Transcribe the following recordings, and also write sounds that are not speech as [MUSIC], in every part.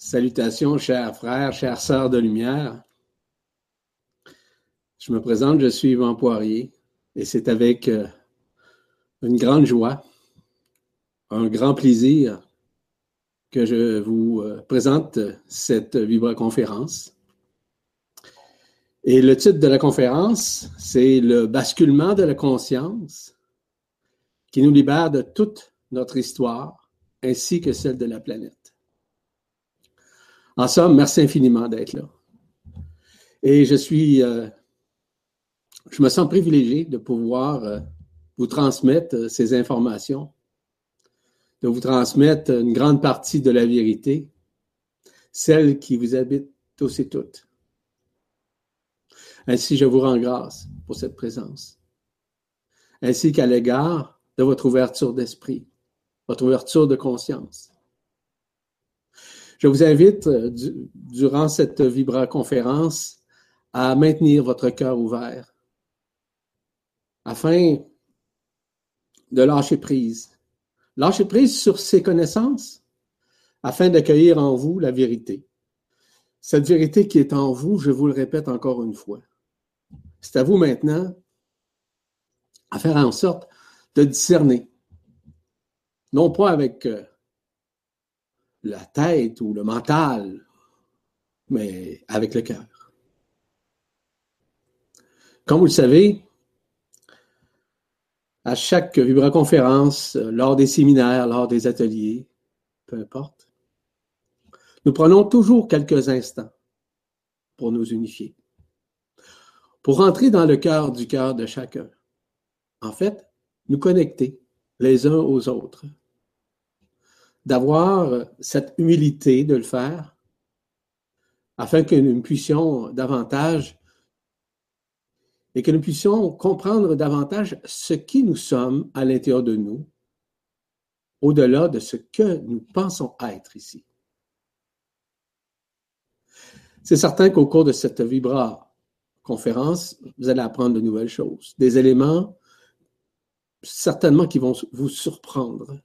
Salutations, chers frères, chères sœurs de lumière. Je me présente, je suis Yvan Poirier et c'est avec euh, une grande joie, un grand plaisir que je vous euh, présente cette vibra-conférence. Et le titre de la conférence, c'est le basculement de la conscience qui nous libère de toute notre histoire ainsi que celle de la planète. En somme, merci infiniment d'être là. Et je suis, euh, je me sens privilégié de pouvoir euh, vous transmettre euh, ces informations, de vous transmettre une grande partie de la vérité, celle qui vous habite tous et toutes. Ainsi, je vous rends grâce pour cette présence, ainsi qu'à l'égard de votre ouverture d'esprit, votre ouverture de conscience. Je vous invite, euh, durant cette vibra-conférence, à maintenir votre cœur ouvert afin de lâcher prise. Lâcher prise sur ces connaissances afin d'accueillir en vous la vérité. Cette vérité qui est en vous, je vous le répète encore une fois. C'est à vous maintenant à faire en sorte de discerner. Non pas avec euh, la tête ou le mental, mais avec le cœur. Comme vous le savez, à chaque vibra-conférence, lors des séminaires, lors des ateliers, peu importe, nous prenons toujours quelques instants pour nous unifier, pour entrer dans le cœur du cœur de chacun. En fait, nous connecter les uns aux autres d'avoir cette humilité de le faire afin que nous puissions davantage et que nous puissions comprendre davantage ce qui nous sommes à l'intérieur de nous, au-delà de ce que nous pensons être ici. C'est certain qu'au cours de cette Vibra conférence, vous allez apprendre de nouvelles choses, des éléments certainement qui vont vous surprendre,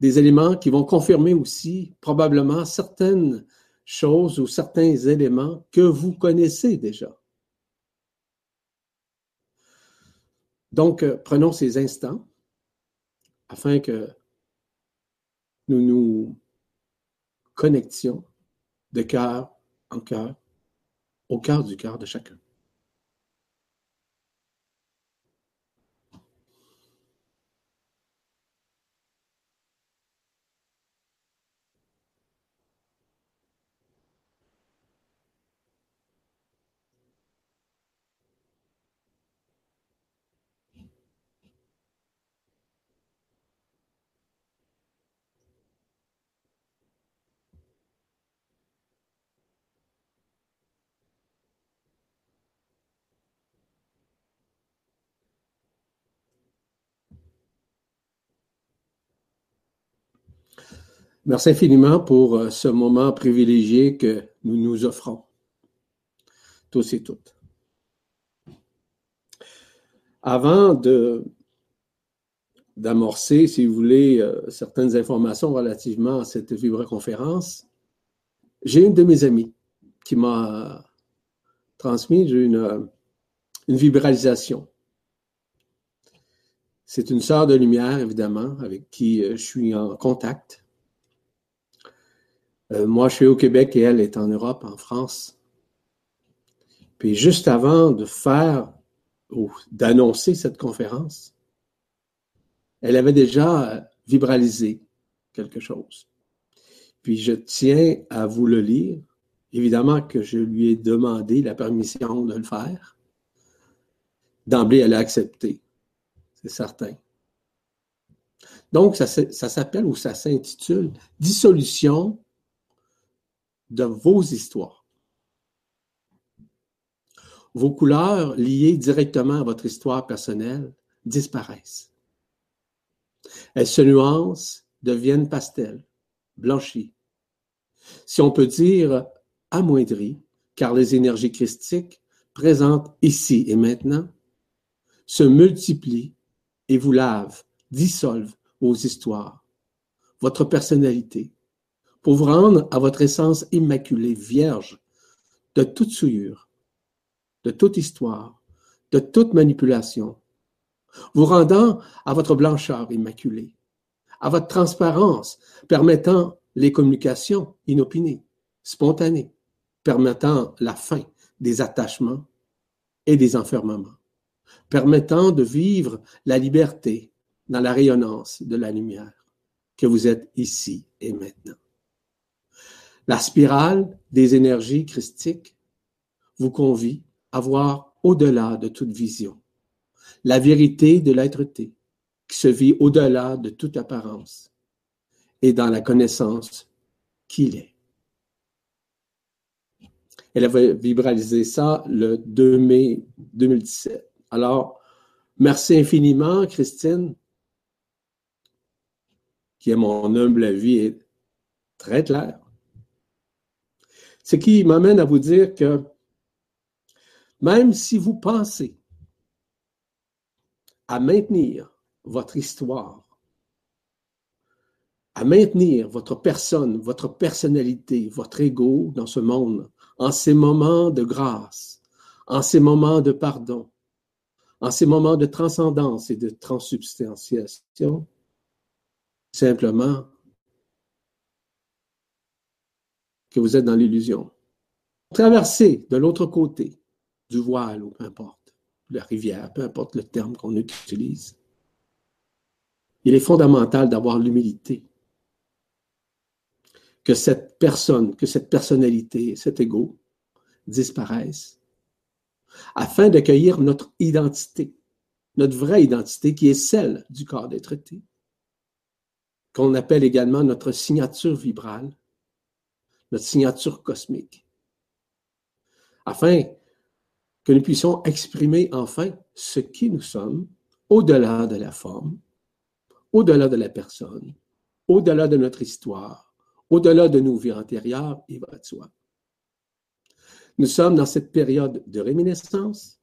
des éléments qui vont confirmer aussi probablement certaines choses ou certains éléments que vous connaissez déjà. Donc, euh, prenons ces instants afin que nous nous connections de cœur en cœur, au cœur du cœur de chacun. Merci infiniment pour euh, ce moment privilégié que nous nous offrons, tous et toutes. Avant d'amorcer, si vous voulez, euh, certaines informations relativement à cette vibra-conférence, j'ai une de mes amies qui m'a transmis une, euh, une vibralisation. C'est une sœur de lumière, évidemment, avec qui je suis en contact. Euh, moi, je suis au Québec et elle est en Europe, en France. Puis juste avant de faire ou d'annoncer cette conférence, elle avait déjà vibralisé quelque chose. Puis je tiens à vous le lire. Évidemment que je lui ai demandé la permission de le faire. D'emblée, elle a accepté. C'est certain. Donc, ça, ça s'appelle ou ça s'intitule Dissolution de vos histoires. Vos couleurs liées directement à votre histoire personnelle disparaissent. Elles se nuancent, deviennent pastel, blanchies. Si on peut dire amoindries, car les énergies christiques présentes ici et maintenant se multiplient et vous lavent, dissolvent vos histoires, votre personnalité, pour vous rendre à votre essence immaculée, vierge de toute souillure, de toute histoire, de toute manipulation, vous rendant à votre blancheur immaculée, à votre transparence, permettant les communications inopinées, spontanées, permettant la fin des attachements et des enfermements, permettant de vivre la liberté dans la rayonnance de la lumière que vous êtes ici et maintenant. La spirale des énergies christiques vous convie à voir au-delà de toute vision, la vérité de l'être-té qui se vit au-delà de toute apparence et dans la connaissance qu'il est. Elle avait vibralisé ça le 2 mai 2017. Alors, merci infiniment, Christine, qui, à mon humble avis, est très claire. Ce qui m'amène à vous dire que même si vous pensez à maintenir votre histoire, à maintenir votre personne, votre personnalité, votre ego dans ce monde, en ces moments de grâce, en ces moments de pardon, en ces moments de transcendance et de transubstantiation, simplement que vous êtes dans l'illusion. Traversez de l'autre côté du voile ou peu importe, la rivière, peu importe le terme qu'on utilise. Il est fondamental d'avoir l'humilité que cette personne, que cette personnalité, cet ego disparaissent afin d'accueillir notre identité, notre vraie identité qui est celle du corps d'être été, qu'on appelle également notre signature vibrale, notre signature cosmique, afin que nous puissions exprimer enfin ce qui nous sommes au-delà de la forme, au-delà de la personne, au-delà de notre histoire, au-delà de nos vies antérieures, il va de soi. Nous sommes dans cette période de réminiscence,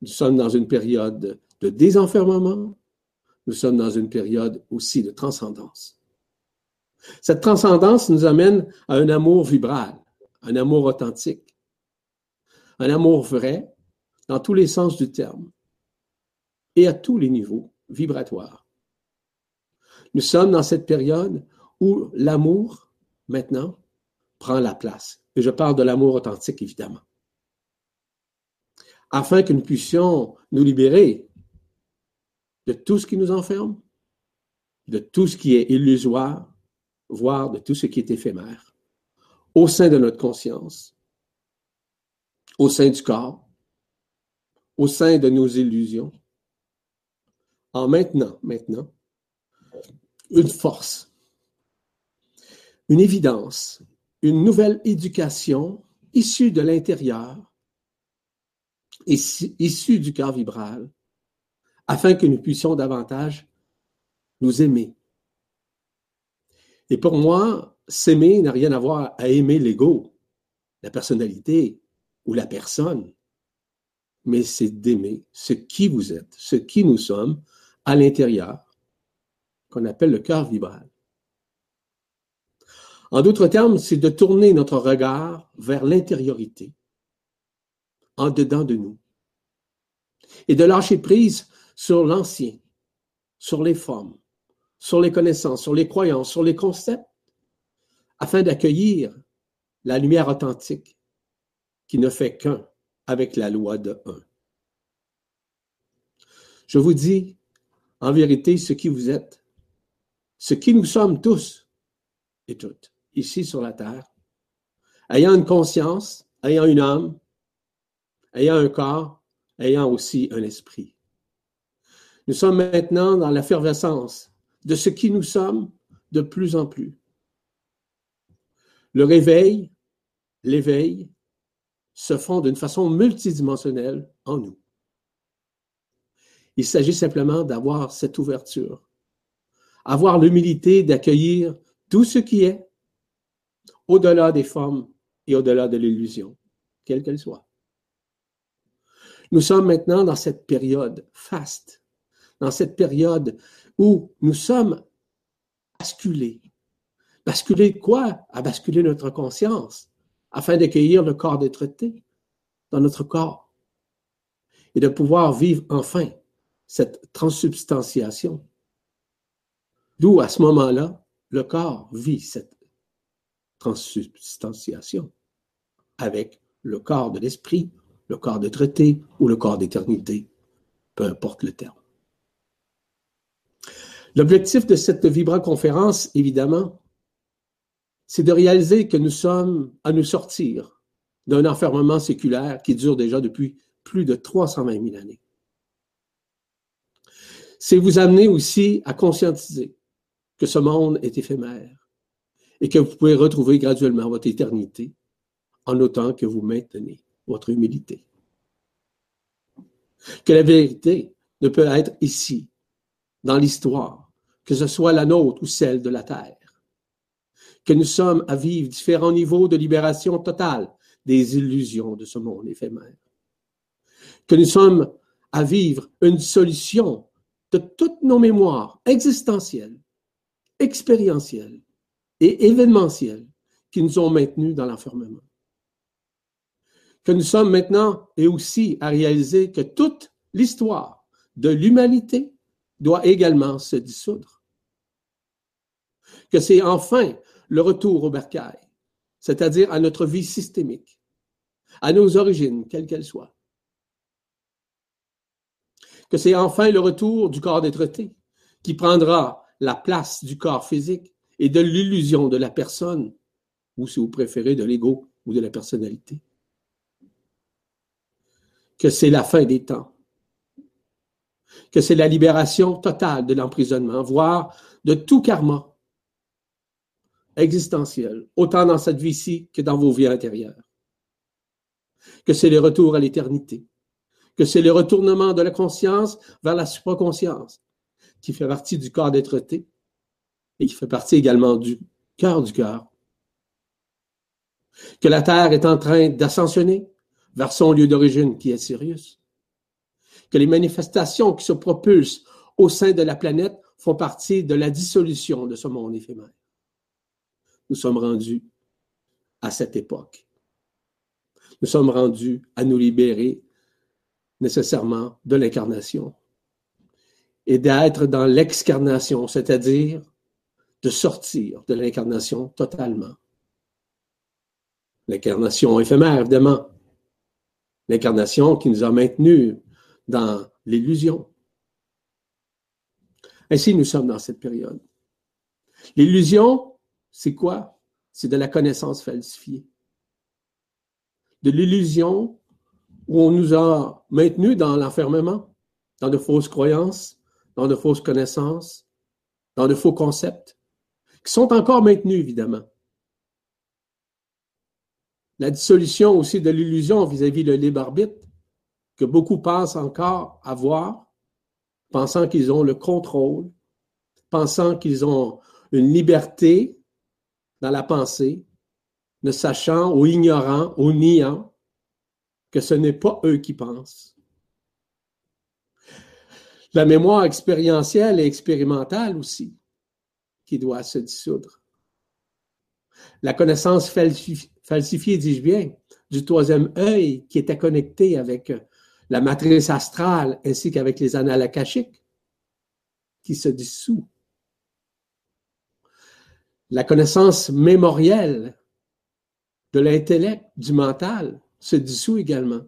nous sommes dans une période de désenfermement, nous sommes dans une période aussi de transcendance. Cette transcendance nous amène à un amour vibral, un amour authentique, un amour vrai dans tous les sens du terme et à tous les niveaux vibratoires. Nous sommes dans cette période où l'amour, maintenant, prend la place. Et je parle de l'amour authentique, évidemment. Afin que nous puissions nous libérer de tout ce qui nous enferme, de tout ce qui est illusoire, voire de tout ce qui est éphémère, au sein de notre conscience, au sein du corps, au sein de nos illusions, en maintenant, maintenant, une force, une évidence, une nouvelle éducation issue de l'intérieur, issue du cœur vibral, afin que nous puissions davantage nous aimer. Et pour moi, s'aimer n'a rien à voir à aimer l'ego, la personnalité, ou la personne, mais c'est d'aimer ce qui vous êtes, ce qui nous sommes à l'intérieur, qu'on appelle le cœur vibral. En d'autres termes, c'est de tourner notre regard vers l'intériorité, en dedans de nous, et de lâcher prise sur l'ancien, sur les formes, sur les connaissances, sur les croyances, sur les concepts, afin d'accueillir la lumière authentique qui ne fait qu'un avec la loi de un. Je vous dis en vérité ce qui vous êtes, ce qui nous sommes tous et toutes, ici sur la terre, ayant une conscience, ayant une âme, ayant un corps, ayant aussi un esprit. Nous sommes maintenant dans l'effervescence de ce qui nous sommes de plus en plus. Le réveil, l'éveil, se font d'une façon multidimensionnelle en nous. Il s'agit simplement d'avoir cette ouverture, avoir l'humilité d'accueillir tout ce qui est au-delà des formes et au-delà de l'illusion, quelle qu'elle soit. Nous sommes maintenant dans cette période faste, dans cette période où nous sommes basculés, Basculer quoi? À basculer notre conscience afin d'accueillir le corps d'être dans notre corps et de pouvoir vivre enfin cette transsubstantiation. D'où, à ce moment-là, le corps vit cette transsubstantiation avec le corps de l'esprit, le corps de traité ou le corps d'éternité, peu importe le terme. L'objectif de cette vibra-conférence, évidemment, c'est de réaliser que nous sommes à nous sortir d'un enfermement séculaire qui dure déjà depuis plus de 320 000 années. C'est vous amener aussi à conscientiser que ce monde est éphémère et que vous pouvez retrouver graduellement votre éternité en autant que vous maintenez votre humilité. Que la vérité ne peut être ici, dans l'histoire, que ce soit la nôtre ou celle de la terre. Que nous sommes à vivre différents niveaux de libération totale des illusions de ce monde éphémère. Que nous sommes à vivre une solution de toutes nos mémoires existentielles, expérientielles et événementielles qui nous ont maintenus dans l'enfermement que nous sommes maintenant et aussi à réaliser que toute l'histoire de l'humanité doit également se dissoudre. Que c'est enfin le retour au bercail, c'est-à-dire à notre vie systémique, à nos origines, quelles qu'elles soient. Que c'est enfin le retour du corps d'être qui prendra la place du corps physique et de l'illusion de la personne, ou si vous préférez, de l'ego ou de la personnalité que c'est la fin des temps, que c'est la libération totale de l'emprisonnement, voire de tout karma existentiel, autant dans cette vie-ci que dans vos vies intérieures, que c'est le retour à l'éternité, que c'est le retournement de la conscience vers la supraconscience, qui fait partie du corps d'être et qui fait partie également du cœur du cœur. Que la Terre est en train d'ascensionner, vers son lieu d'origine qui est Sirius. Que les manifestations qui se propulsent au sein de la planète font partie de la dissolution de ce monde éphémère. Nous sommes rendus à cette époque. Nous sommes rendus à nous libérer nécessairement de l'incarnation et d'être dans l'excarnation, c'est-à-dire de sortir de l'incarnation totalement. L'incarnation éphémère, évidemment, l'incarnation qui nous a maintenus dans l'illusion. Ainsi, nous sommes dans cette période. L'illusion, c'est quoi? C'est de la connaissance falsifiée. De l'illusion où on nous a maintenus dans l'enfermement, dans de fausses croyances, dans de fausses connaissances, dans de faux concepts, qui sont encore maintenus, évidemment la dissolution aussi de l'illusion vis-à-vis le libre arbitre, que beaucoup pensent encore avoir, pensant qu'ils ont le contrôle, pensant qu'ils ont une liberté dans la pensée, ne sachant ou ignorant ou niant que ce n'est pas eux qui pensent. La mémoire expérientielle et expérimentale aussi, qui doit se dissoudre. La connaissance falsifiée falsifié, dis-je bien, du troisième œil qui était connecté avec la matrice astrale ainsi qu'avec les annales akashiques, qui se dissout. La connaissance mémorielle de l'intellect, du mental, se dissout également.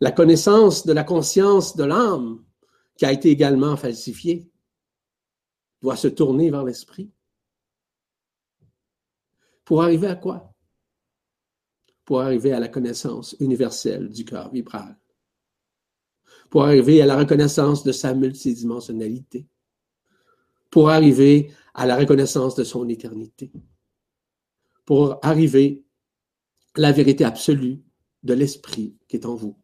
La connaissance de la conscience de l'âme, qui a été également falsifiée, doit se tourner vers l'esprit. Pour arriver à quoi? Pour arriver à la connaissance universelle du cœur vibral. Pour arriver à la reconnaissance de sa multidimensionnalité. Pour arriver à la reconnaissance de son éternité. Pour arriver à la vérité absolue de l'esprit qui est en vous.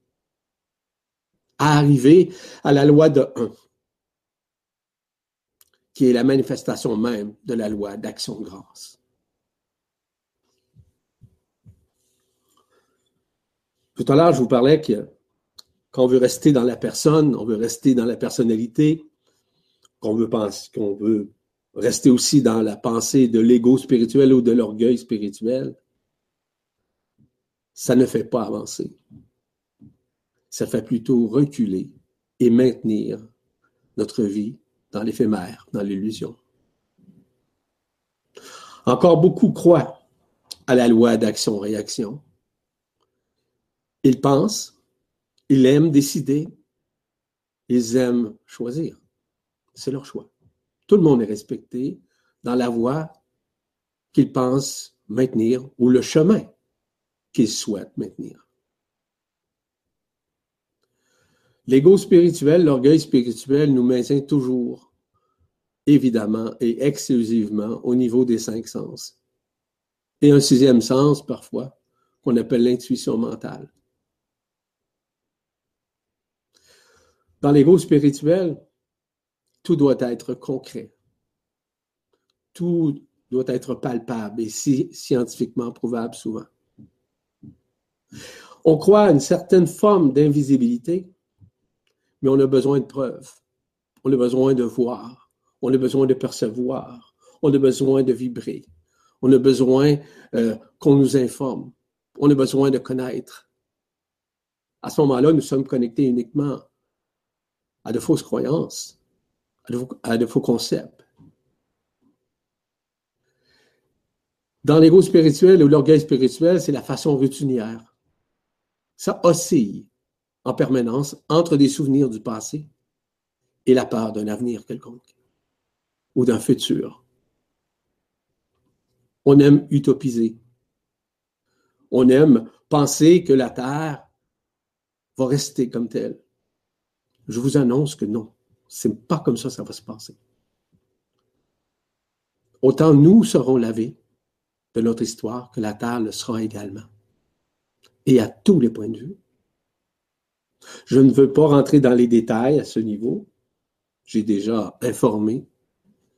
À arriver à la loi de un, qui est la manifestation même de la loi d'action de grâce. Tout à l'heure, je vous parlais que quand on veut rester dans la personne, on veut rester dans la personnalité, qu'on veut penser, qu'on veut rester aussi dans la pensée de l'ego spirituel ou de l'orgueil spirituel, ça ne fait pas avancer. Ça fait plutôt reculer et maintenir notre vie dans l'éphémère, dans l'illusion. Encore beaucoup croient à la loi d'action-réaction. Ils pensent, ils aiment décider, ils aiment choisir. C'est leur choix. Tout le monde est respecté dans la voie qu'ils pensent maintenir ou le chemin qu'ils souhaitent maintenir. L'ego spirituel, l'orgueil spirituel nous maintient toujours, évidemment et exclusivement, au niveau des cinq sens. Et un sixième sens, parfois, qu'on appelle l'intuition mentale. Dans l'ego spirituel, tout doit être concret. Tout doit être palpable et scientifiquement prouvable souvent. On croit à une certaine forme d'invisibilité, mais on a besoin de preuves. On a besoin de voir. On a besoin de percevoir. On a besoin de vibrer. On a besoin euh, qu'on nous informe. On a besoin de connaître. À ce moment-là, nous sommes connectés uniquement à de fausses croyances, à de, faux concepts. Dans l'ego spirituel ou l'orgueil spirituel, c'est la façon routinière. Ça oscille en permanence entre des souvenirs du passé et la peur d'un avenir quelconque ou d'un futur. On aime utopiser. On aime penser que la Terre va rester comme telle. Je vous annonce que non. C'est pas comme ça que ça va se passer. Autant nous serons lavés de notre histoire que la Terre le sera également. Et à tous les points de vue. Je ne veux pas rentrer dans les détails à ce niveau. J'ai déjà informé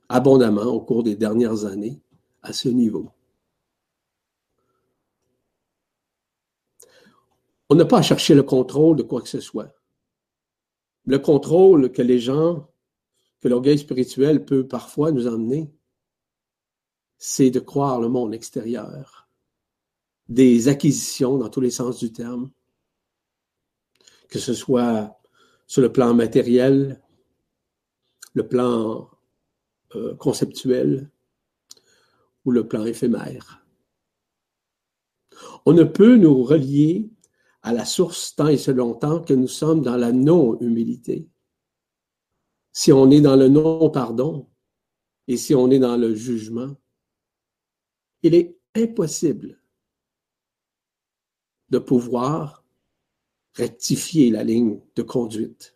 abondamment au cours des dernières années à ce niveau. On n'a pas à chercher le contrôle de quoi que ce soit le contrôle que les gens, que l'orgueil spirituel peut parfois nous emmener, c'est de croire le monde extérieur, des acquisitions dans tous les sens du terme, que ce soit sur le plan matériel, le plan euh, conceptuel ou le plan éphémère. On ne peut nous relier à la source tant et si longtemps que nous sommes dans la non-humilité. Si on est dans le non-pardon et si on est dans le jugement, il est impossible de pouvoir rectifier la ligne de conduite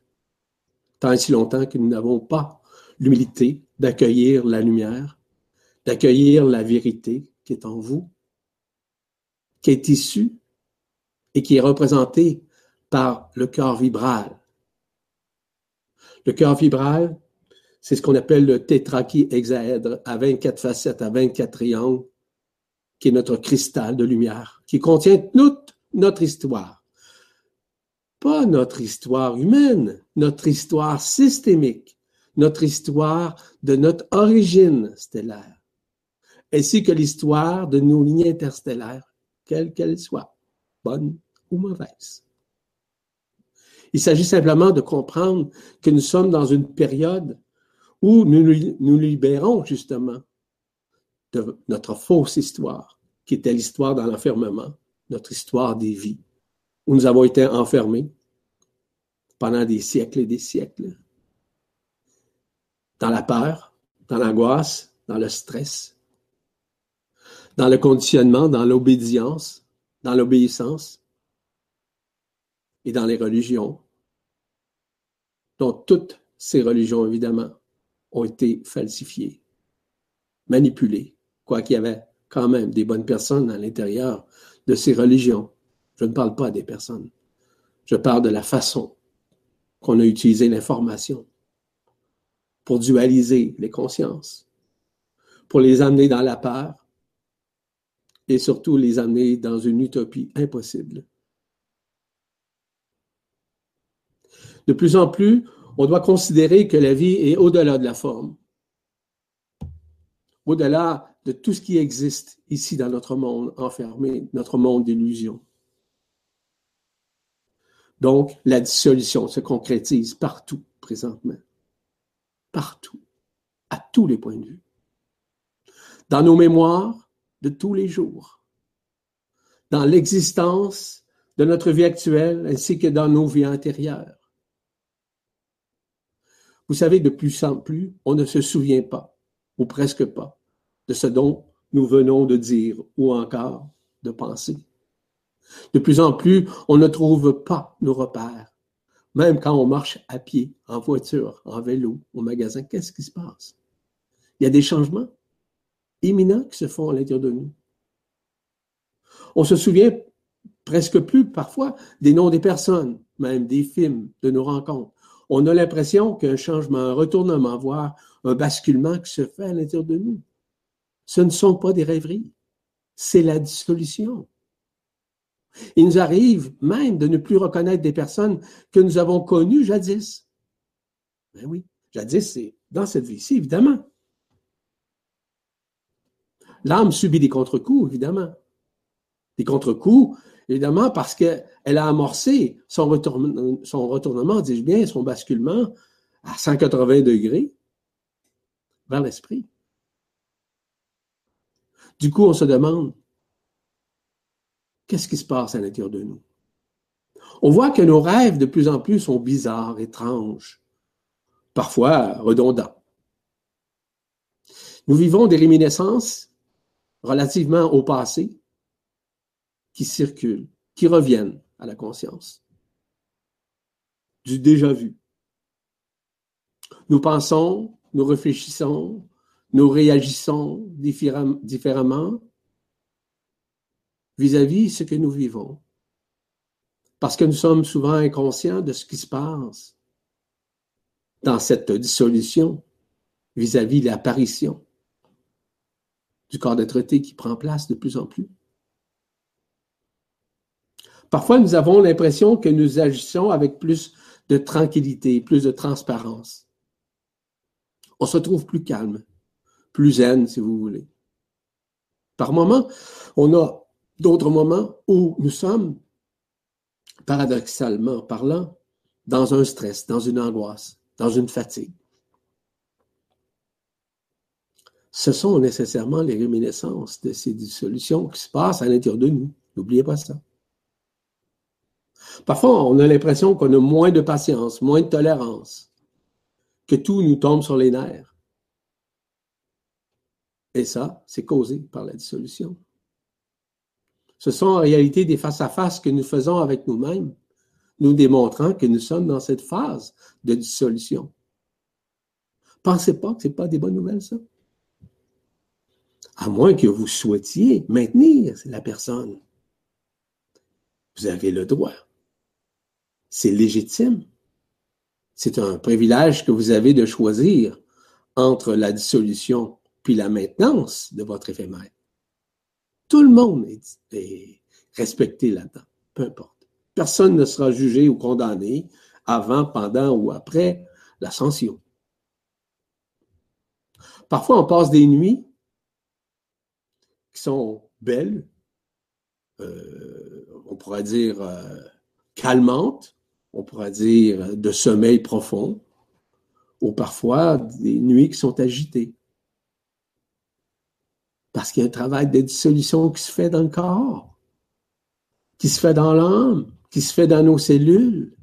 tant et si longtemps que nous n'avons pas l'humilité d'accueillir la lumière, d'accueillir la vérité qui est en vous, qui est issue et qui est représenté par le cœur vibral. Le cœur vibral, c'est ce qu'on appelle le tétrachihexaèdre à 24 facettes, à 24 triangles, qui est notre cristal de lumière, qui contient toute notre histoire. Pas notre histoire humaine, notre histoire systémique, notre histoire de notre origine stellaire, ainsi que l'histoire de nos lignes interstellaires, quelles qu'elles soient, bonnes ou mauvaise. Il s'agit simplement de comprendre que nous sommes dans une période où nous nous libérons justement de notre fausse histoire, qui était l'histoire dans l'enfermement, notre histoire des vies, où nous avons été enfermés pendant des siècles et des siècles, dans la peur, dans l'angoisse, dans le stress, dans le conditionnement, dans l'obédience, dans l'obéissance, et dans les religions, dont toutes ces religions, évidemment, ont été falsifiées, manipulées, quoiqu'il y avait quand même des bonnes personnes à l'intérieur de ces religions. Je ne parle pas des personnes. Je parle de la façon qu'on a utilisé l'information pour dualiser les consciences, pour les amener dans la peur et surtout les amener dans une utopie impossible. De plus en plus, on doit considérer que la vie est au-delà de la forme. au-delà de tout ce qui existe ici dans notre monde enfermé, notre monde d'illusions. Donc, la dissolution se concrétise partout présentement. Partout. À tous les points de vue. Dans nos mémoires de tous les jours. Dans l'existence de notre vie actuelle ainsi que dans nos vies antérieures. Vous savez, de plus en plus, on ne se souvient pas, ou presque pas, de ce dont nous venons de dire ou encore de penser. De plus en plus, on ne trouve pas nos repères. Même quand on marche à pied, en voiture, en vélo, au magasin, qu'est-ce qui se passe? Il y a des changements imminents qui se font à l'intérieur de nous. On se souvient presque plus parfois des noms des personnes, même des films, de nos rencontres. On a l'impression qu'un changement, un retournement, voire un basculement qui se fait à l'intérieur de nous. Ce ne sont pas des rêveries, c'est la dissolution. Il nous arrive même de ne plus reconnaître des personnes que nous avons connues jadis. Ben oui, jadis, c'est dans cette vie-ci, évidemment. L'âme subit des contre-coups, évidemment. Des contre-coups, évidemment, parce qu'elle a amorcé son, retournement, dis-je bien, son basculement à 180 degrés vers l'esprit. Du coup, on se demande, qu'est-ce qui se passe à l'intérieur de nous? On voit que nos rêves de plus en plus sont bizarres, étranges, parfois redondants. Nous vivons des réminiscences relativement au passé qui circulent, qui reviennent à la conscience. Du déjà vu. Nous pensons, nous réfléchissons, nous réagissons différemment vis-à-vis ce que nous vivons. Parce que nous sommes souvent inconscients de ce qui se passe dans cette dissolution vis-à-vis l'apparition du corps d'être qui prend place de plus en plus. Parfois, nous avons l'impression que nous agissons avec plus de tranquillité, plus de transparence. On se trouve plus calme, plus zen, si vous voulez. Par moments, on a d'autres moments où nous sommes, paradoxalement parlant, dans un stress, dans une angoisse, dans une fatigue. Ce sont nécessairement les réminiscences de ces dissolutions qui se passent à l'intérieur de nous. N'oubliez pas ça. Parfois, on a l'impression qu'on a moins de patience, moins de tolérance, que tout nous tombe sur les nerfs. Et ça, c'est causé par la dissolution. Ce sont en réalité des face-à-face que nous faisons avec nous-mêmes, nous démontrant que nous sommes dans cette phase de dissolution. Pensez pas que ce n'est pas des bonnes nouvelles, ça. À moins que vous souhaitiez maintenir la personne. Vous avez le droit. C'est légitime. C'est un privilège que vous avez de choisir entre la dissolution puis la maintenance de votre éphémère. Tout le monde est, respecté là-dedans, peu importe. Personne ne sera jugé ou condamné avant, pendant ou après l'ascension. Parfois, on passe des nuits qui sont belles, euh, on pourrait dire euh, calmantes, on pourrait dire de sommeil profond, ou parfois des nuits qui sont agitées. Parce qu'il y a un travail de dissolution qui se fait dans le corps, qui se fait dans l'âme, qui se fait dans nos cellules.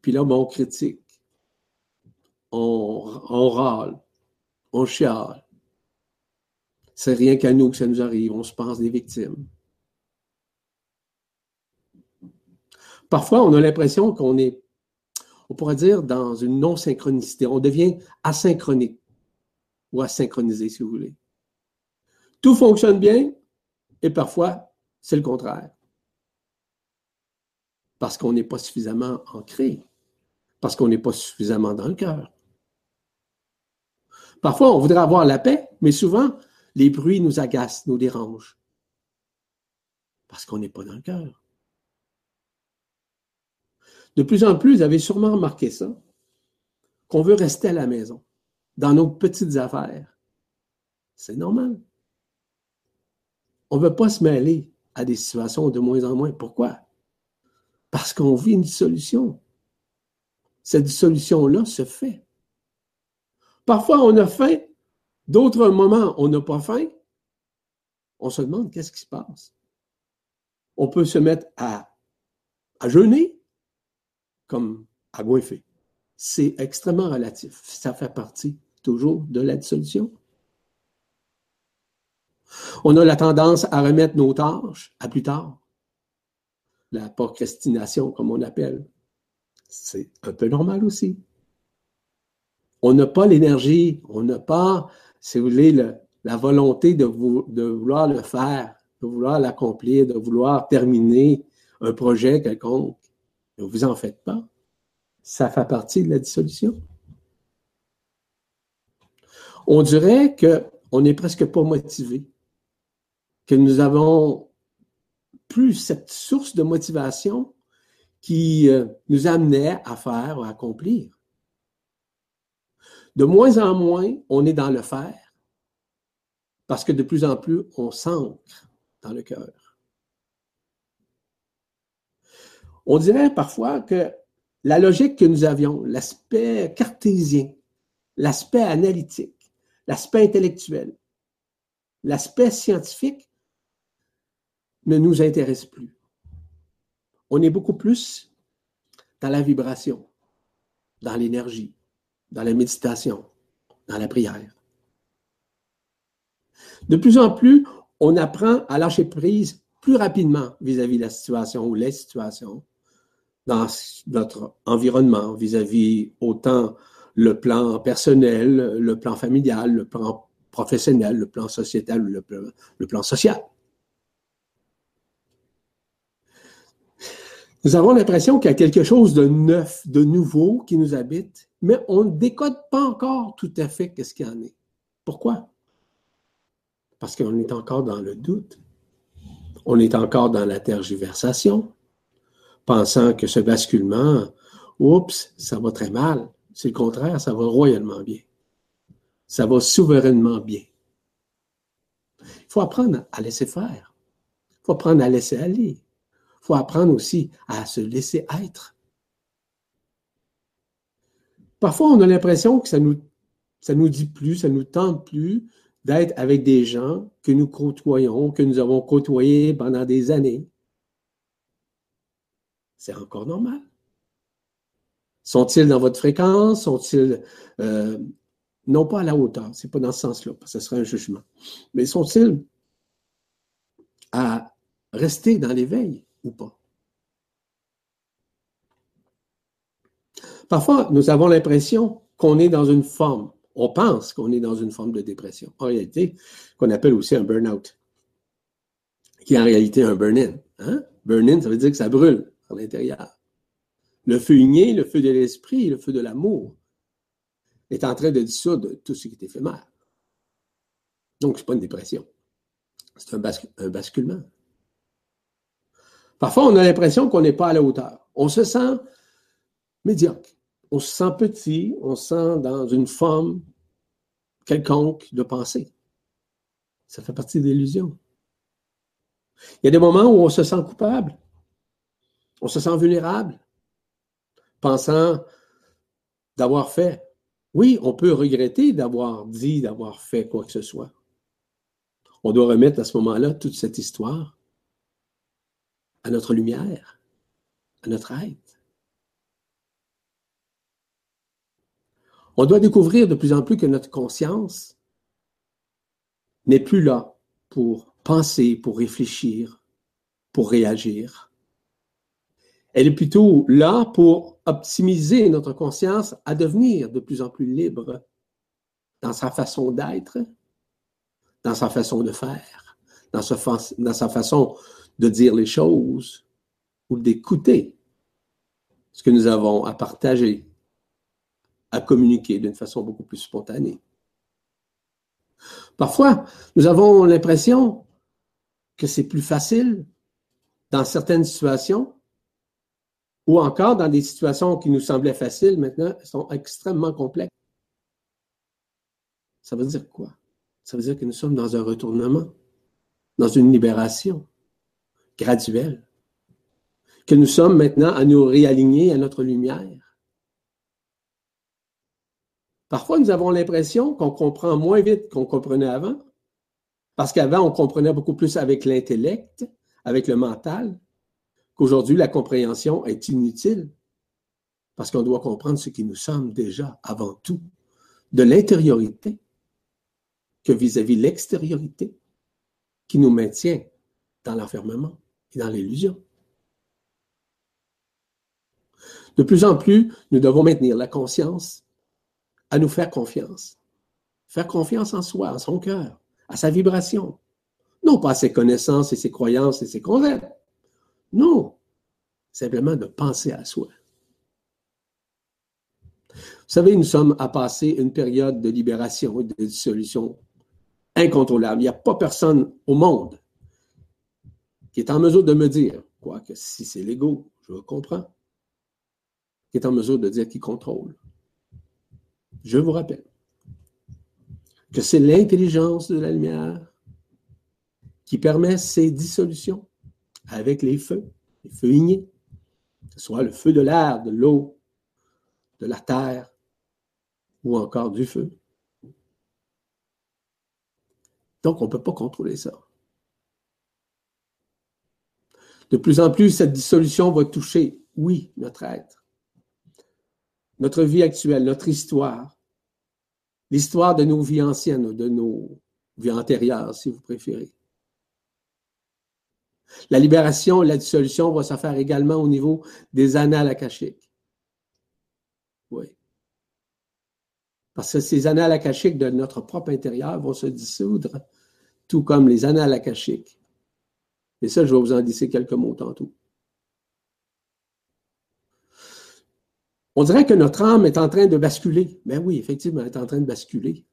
Puis là, on critique, on, on râle, on chiale. C'est rien qu'à nous que ça nous arrive, on se pense des victimes. Parfois, on a l'impression qu'on est, on pourrait dire, dans une non-synchronicité. On devient asynchronique ou asynchronisé, si vous voulez. Tout fonctionne bien et parfois, c'est le contraire. Parce qu'on n'est pas suffisamment ancré, parce qu'on n'est pas suffisamment dans le cœur. Parfois, on voudrait avoir la paix, mais souvent, les bruits nous agacent, nous dérangent. Parce qu'on n'est pas dans le cœur. De plus en plus, vous avez sûrement remarqué ça, qu'on veut rester à la maison, dans nos petites affaires, C'est normal. On ne veut pas se mêler à des situations de moins en moins. Pourquoi? Parce qu'on vit une solution. Cette solution-là se fait. Parfois, on a faim. D'autres moments, on n'a pas faim. On se demande qu'est-ce qui se passe. On peut se mettre à, à jeûner comme à goinfrer. C'est extrêmement relatif. Ça fait partie toujours de la solution. On a la tendance à remettre nos tâches à plus tard. La procrastination, comme on appelle. C'est un peu normal aussi. On n'a pas l'énergie, on n'a pas, si vous voulez, la volonté de vouloir le faire, de vouloir l'accomplir, de vouloir terminer un projet quelconque. Ne vous en faites pas. Ça fait partie de la dissolution. On dirait qu'on n'est presque pas motivé que nous avons plus cette source de motivation qui euh, nous amenait à faire, à accomplir. De moins en moins, on est dans le faire, parce que de plus en plus, on s'ancre dans le cœur. On dirait parfois que la logique que nous avions, l'aspect cartésien, l'aspect analytique, l'aspect intellectuel, l'aspect scientifique ne nous intéresse plus. On est beaucoup plus dans la vibration, dans l'énergie, dans la méditation, dans la prière. De plus en plus, on apprend à lâcher prise plus rapidement vis-à-vis de la situation ou les situations dans notre environnement, vis-à-vis autant le plan personnel, le plan familial, le plan professionnel, le plan sociétal, le le plan social. Nous avons l'impression qu'il y a quelque chose de neuf, de nouveau qui nous habite, mais on ne décode pas encore tout à fait qu'est-ce qu'il y en est. Pourquoi? Parce qu'on est encore dans le doute. On est encore dans la tergiversation, pensant que ce basculement, oups, ça va très mal. C'est le contraire, ça va royalement bien. Ça va souverainement bien. Il faut apprendre à laisser faire. Il faut apprendre à laisser aller faut apprendre aussi à se laisser être. Parfois, on a l'impression que ça nous, ça nous dit plus, ça nous tente plus d'être avec des gens que nous côtoyons, que nous avons côtoyés pendant des années. C'est encore normal. Sont-ils dans votre fréquence? Sont-ils euh, non pas à la hauteur, c'est pas dans ce sens-là, parce que ce serait un jugement. Mais sont-ils à rester dans l'éveil? ou pas? Parfois, nous avons l'impression qu'on est dans une forme, on pense qu'on est dans une forme de dépression. En réalité, qu'on appelle aussi un burn-out, qui est en réalité un burn-in. Hein? Burn-in, ça veut dire que ça brûle à l'intérieur. Le feu igné, le feu de l'esprit, le feu de l'amour est en train de dissoudre tout ce qui est éphémère. Donc, ce n'est pas une dépression. C'est un basculement. Parfois, on a l'impression qu'on n'est pas à la hauteur. On se sent médiocre. On se sent petit, on se sent dans une forme quelconque de pensée. Ça fait partie de l'illusion. Il y a des moments où on se sent coupable. On se sent vulnérable, pensant d'avoir fait. Oui, on peut regretter d'avoir dit, d'avoir fait quoi que ce soit. On doit remettre à ce moment-là toute cette histoire à notre lumière, à notre être. On doit découvrir de plus en plus que notre conscience n'est plus là pour penser, pour réfléchir, pour réagir. Elle est plutôt là pour optimiser notre conscience à devenir de plus en plus libre dans sa façon d'être, dans sa façon de faire, dans sa, façon de dire les choses ou d'écouter ce que nous avons à partager, à communiquer d'une façon beaucoup plus spontanée. Parfois, nous avons l'impression que c'est plus facile dans certaines situations ou encore dans des situations qui nous semblaient faciles, maintenant, sont extrêmement complexes. Ça veut dire quoi? Ça veut dire que nous sommes dans un retournement, dans une libération graduelle, que nous sommes maintenant à nous réaligner à notre lumière. Parfois, nous avons l'impression qu'on comprend moins vite qu'on comprenait avant, parce qu'avant, on comprenait beaucoup plus avec l'intellect, avec le mental, qu'aujourd'hui, la compréhension est inutile, parce qu'on doit comprendre ce qui nous sommes déjà avant tout, de l'intériorité que vis-à-vis l'extériorité qui nous maintient dans l'enfermement et dans l'illusion. De plus en plus, nous devons maintenir la conscience à nous faire confiance. Faire confiance en soi, en son cœur, à sa vibration. Non pas à ses connaissances et ses croyances et ses concepts. Non. Simplement de penser à soi. Vous savez, nous sommes à passer une période de libération et de dissolution incontrôlable. Il n'y a pas personne au monde qui est en mesure de me dire, quoique si c'est l'ego, je comprends, qui est en mesure de dire qu'il contrôle. Je vous rappelle que c'est l'intelligence de la lumière qui permet ces dissolutions avec les feux, les feux ignés, que ce soit le feu de l'air, de l'eau, de la terre ou encore du feu. Donc, on ne peut pas contrôler ça. De plus en plus, cette dissolution va toucher, oui, notre être, notre vie actuelle, notre histoire, l'histoire de nos vies anciennes, de nos vies antérieures, si vous préférez. La libération, la dissolution va se faire également au niveau des annales akashiques. Oui. Parce que ces annales akashiques de notre propre intérieur vont se dissoudre, tout comme les annales akashiques. Et ça, je vais vous en dire quelques mots tantôt. On dirait que notre âme est en train de basculer. Ben oui, effectivement, elle est en train de basculer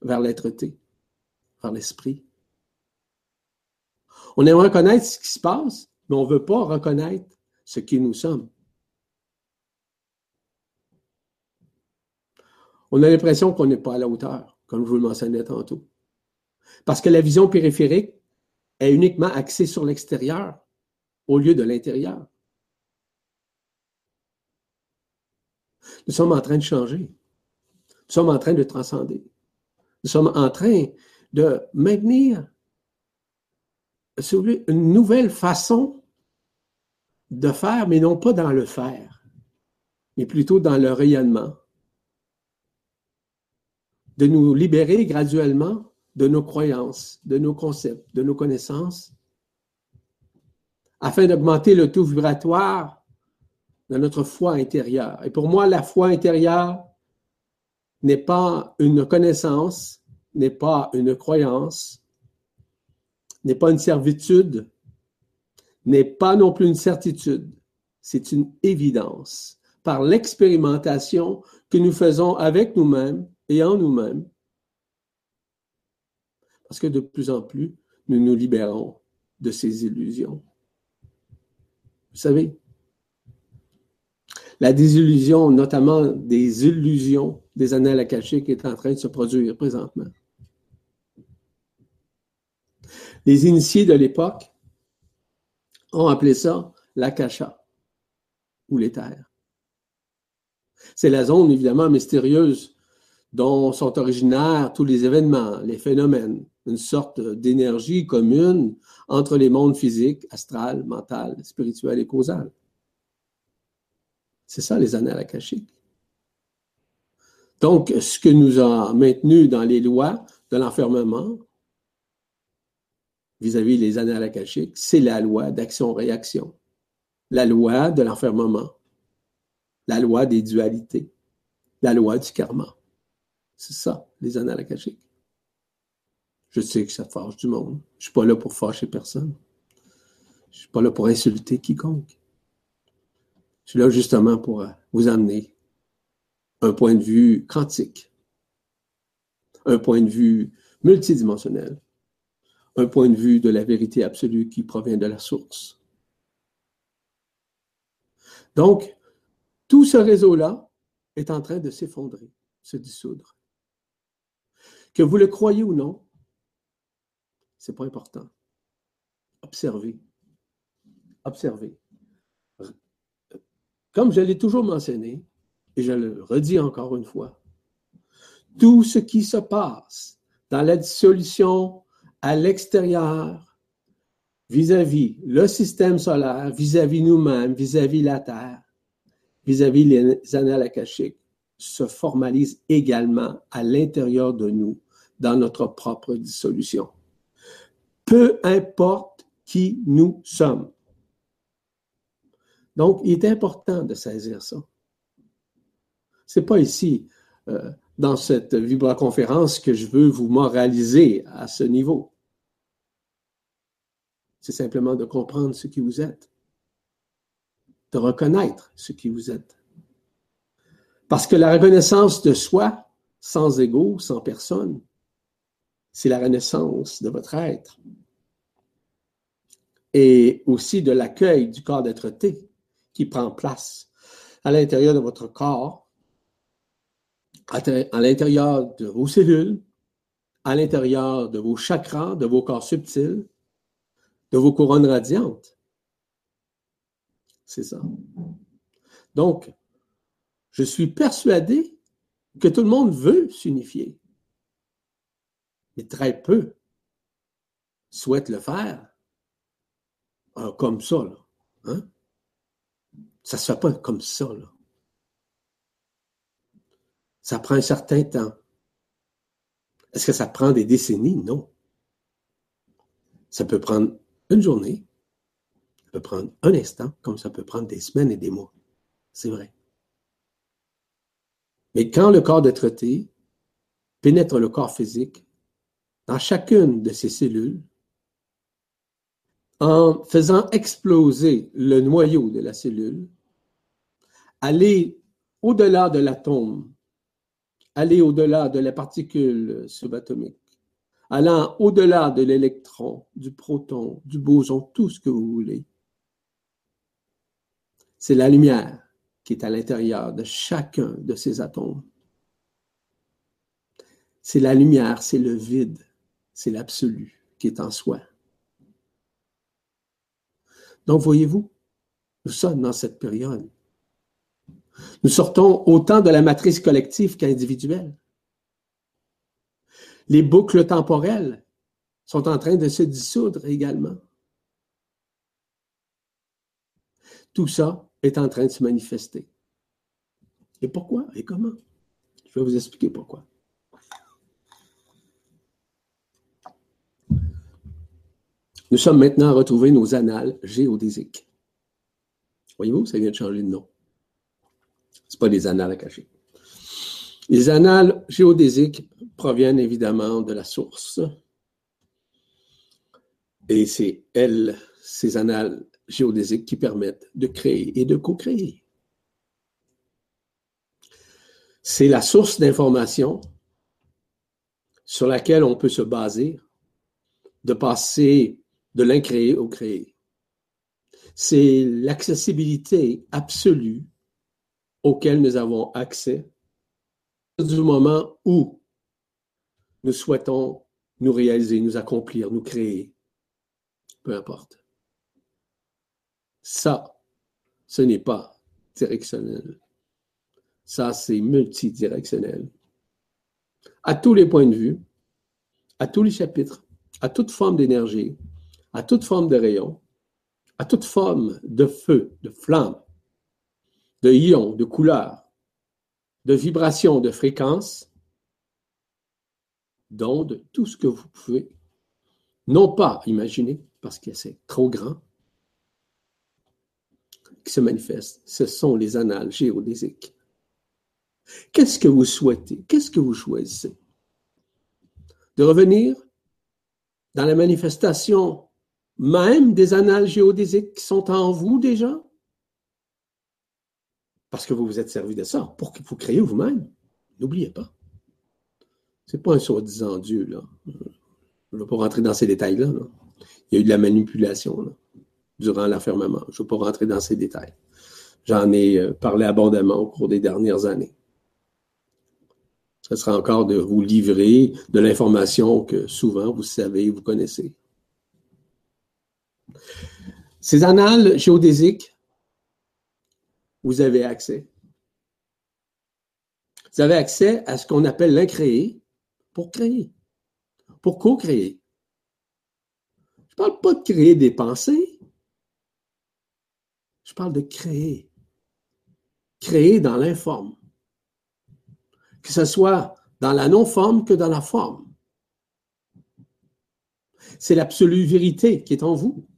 vers l'être-té, vers l'esprit. On aimerait reconnaître ce qui se passe, mais on ne veut pas reconnaître ce qui nous sommes. On a l'impression qu'on n'est pas à la hauteur, comme je vous le mentionnais tantôt. Parce que la vision périphérique est uniquement axée sur l'extérieur au lieu de l'intérieur. Nous sommes en train de changer. Nous sommes en train de transcender. Nous sommes en train de maintenir une nouvelle façon de faire, mais non pas dans le faire, mais plutôt dans le rayonnement. De nous libérer graduellement de nos croyances, de nos concepts, de nos connaissances, afin d'augmenter le taux vibratoire dans notre foi intérieure. Et pour moi, la foi intérieure n'est pas une connaissance, n'est pas une croyance, n'est pas une servitude, n'est pas non plus une certitude. C'est une évidence par l'expérimentation que nous faisons avec nous-mêmes et en nous-mêmes. Parce que de plus en plus, nous nous libérons de ces illusions. Vous savez, la désillusion, notamment des illusions des annales akashiques, est en train de se produire présentement. Les initiés de l'époque ont appelé ça l'akasha ou l'éther. C'est la zone évidemment mystérieuse dont sont originaires tous les événements, les phénomènes, une sorte d'énergie commune entre les mondes physiques, astral, mental, spirituel et causal. C'est ça les annales akashiques. Donc, ce que nous a maintenu dans les lois de l'enfermement vis-à-vis des annales c'est la loi d'action-réaction, la loi de l'enfermement, la loi des dualités, la loi du karma. C'est ça, les annales. Je sais que ça fâche du monde. Je ne suis pas là pour fâcher personne. Je ne suis pas là pour insulter quiconque. Je suis là justement pour euh, vous amener un point de vue quantique, un point de vue multidimensionnel, un point de vue de la vérité absolue qui provient de la source. Donc, tout ce réseau-là est en train de s'effondrer, se dissoudre. Que vous le croyez ou non, c'est pas important. Observez. Observez. Comme je l'ai toujours mentionné, et je le redis encore une fois, tout ce qui se passe dans la dissolution à l'extérieur, vis-à-vis le système solaire, vis-à-vis nous-mêmes, vis-à-vis la Terre, vis-à-vis les annales akashiques, se formalise également à l'intérieur de nous, dans notre propre dissolution. Peu importe qui nous sommes. Donc, il est important de saisir ça. C'est pas ici, euh, dans cette vibra-conférence, que je veux vous moraliser à ce niveau. C'est simplement de comprendre ce qui vous êtes, de reconnaître ce qui vous êtes. Parce que la reconnaissance de soi, sans ego, sans personne, c'est la renaissance de votre être. Et aussi de l'accueil du corps d'être-té qui prend place à l'intérieur de votre corps, à l'intérieur de vos cellules, à l'intérieur de vos chakras, de vos corps subtils, de vos couronnes radiantes. C'est ça. Donc, je suis persuadé que tout le monde veut s'unifier, mais très peu souhaitent le faire euh, comme ça. Là. Hein? Ça ne se fait pas comme ça. Là. Ça prend un certain temps. Est-ce que ça prend des décennies? Non. Ça peut prendre une journée, peut prendre un instant, comme ça peut prendre des semaines et des mois. C'est vrai. Mais quand le corps de traité pénètre le corps physique, dans chacune de ses cellules, en faisant exploser le noyau de la cellule, aller au-delà de l'atome, aller au-delà de la particule subatomique, allant au-delà de l'électron, du proton, du boson, tout ce que vous voulez. C'est la lumière qui est à l'intérieur de chacun de ces atomes. C'est la lumière, c'est le vide, c'est l'absolu qui est en soi. Donc, voyez-vous, nous sommes dans cette période. Nous sortons autant de la matrice collective qu'individuelle. Les boucles temporelles sont en train de se dissoudre également. Tout ça est en train de se manifester. Et pourquoi et comment? Je vais vous expliquer pourquoi. Nous sommes maintenant à retrouver nos annales géodésiques. Voyez-vous, ça vient de changer de nom. Ce pas des annales à cacher. Les annales géodésiques proviennent évidemment de la source. Et c'est elles, ces annales géodésiques, qui permettent de créer et de co-créer. C'est la source d'information sur laquelle on peut se baser, de passer de l'incréé au créé. C'est l'accessibilité absolue auquel nous avons accès du moment où nous souhaitons nous réaliser, nous accomplir, nous créer. Peu importe. Ça, ce n'est pas directionnel. Ça, c'est multidirectionnel. À tous les points de vue, à tous les chapitres, à toute forme d'énergie, à toute forme de rayon, à toute forme de feu, de flamme, de ions, de couleurs, de vibrations, de fréquences, d'ondes, tout ce que vous pouvez, non pas imaginer, parce que c'est trop grand, qui se manifeste. Ce sont les annales géodésiques. Qu'est-ce que vous souhaitez? Qu'est-ce que vous choisissez? De revenir dans la manifestation même des annales géodésiques qui sont en vous déjà? Parce que vous vous êtes servi de ça pour que vous créez vous-même. N'oubliez pas. Ce n'est pas un soi-disant Dieu. Là. Je ne vais pas rentrer dans ces détails-là. Il y a eu de la manipulation durant l'enfermement. Je ne vais pas rentrer dans ces détails. J'en ai euh, parlé abondamment au cours des dernières années. Ce sera encore de vous livrer de l'information que souvent vous savez, vous connaissez. Ces annales géodésiques, vous avez accès. Vous avez accès à ce qu'on appelle l'incréé pour créer, pour co-créer. Je ne parle pas de créer des pensées. Je parle de créer. Créer dans l'informe. Que ce soit dans la non-forme que dans la forme. C'est l'absolue vérité qui est en vous.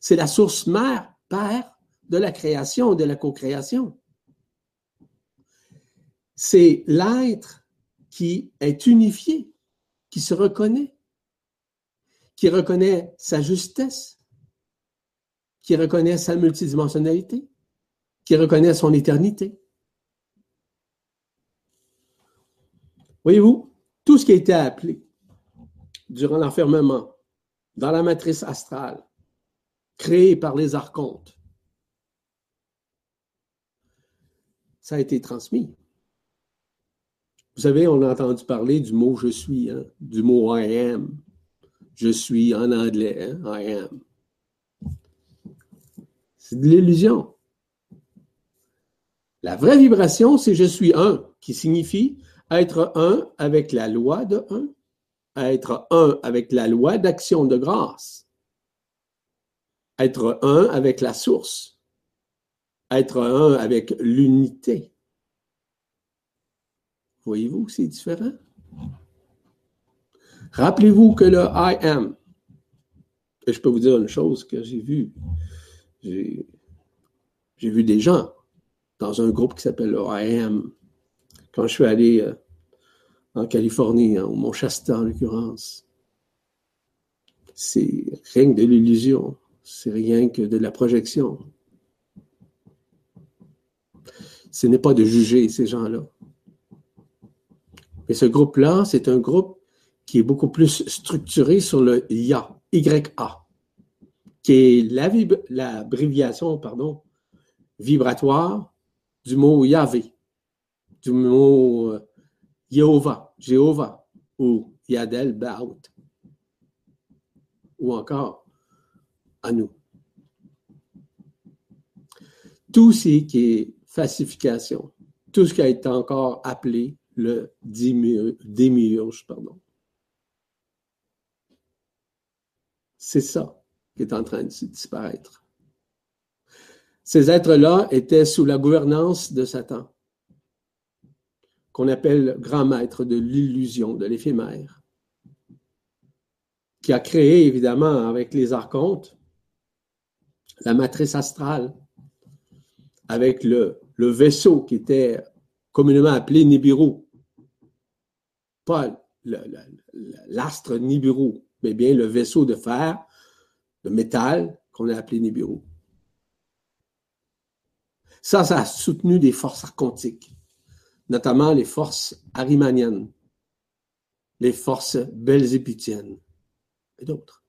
C'est la source mère, père de la création, de la co-création. C'est l'être qui est unifié, qui se reconnaît, qui reconnaît sa justesse, qui reconnaît sa multidimensionnalité, qui reconnaît son éternité. Voyez-vous, tout ce qui a été appelé durant l'enfermement, dans la matrice astrale, créé par les archontes, ça a été transmis. Vous savez, on a entendu parler du mot je suis, hein, du mot I am. Je suis en anglais, hein, I am. C'est de l'illusion. La vraie vibration, c'est je suis un, qui signifie être un avec la loi de un, être un avec la loi d'action de grâce, être un avec la source, être un avec l'unité. Voyez-vous, c'est différent? Rappelez-vous que le I am, et je peux vous dire une chose que j'ai vu, j'ai vu des gens dans un groupe qui s'appelle le I am, quand je suis allé euh, en Californie, hein, au Mont Shasta en l'occurrence. C'est rien que de l'illusion, c'est rien que de la projection. Ce n'est pas de juger ces gens-là. Mais ce groupe-là, c'est un groupe qui est beaucoup plus structuré sur le YA, Y-A, qui est l'abréviation pardon, vibratoire du mot Yahvé, du mot euh, Jéhovah, Jéhovah, ou Yadel Baout, ou encore à nous. Tout ce qui est falsification, tout ce qui a été encore appelé le démiurge, pardon. C'est ça qui est en train de disparaître. Ces êtres-là étaient sous la gouvernance de Satan, qu'on appelle grand maître de l'illusion, de l'éphémère, qui a créé évidemment avec les archontes la matrice astrale, avec le, le vaisseau qui était communément appelé Nibiru, pas l'astre Nibiru, mais bien le vaisseau de fer, de métal qu'on a appelé Nibiru. Ça, ça a soutenu des forces archontiques, notamment les forces arimaniennes, les forces belzéputiennes et d'autres.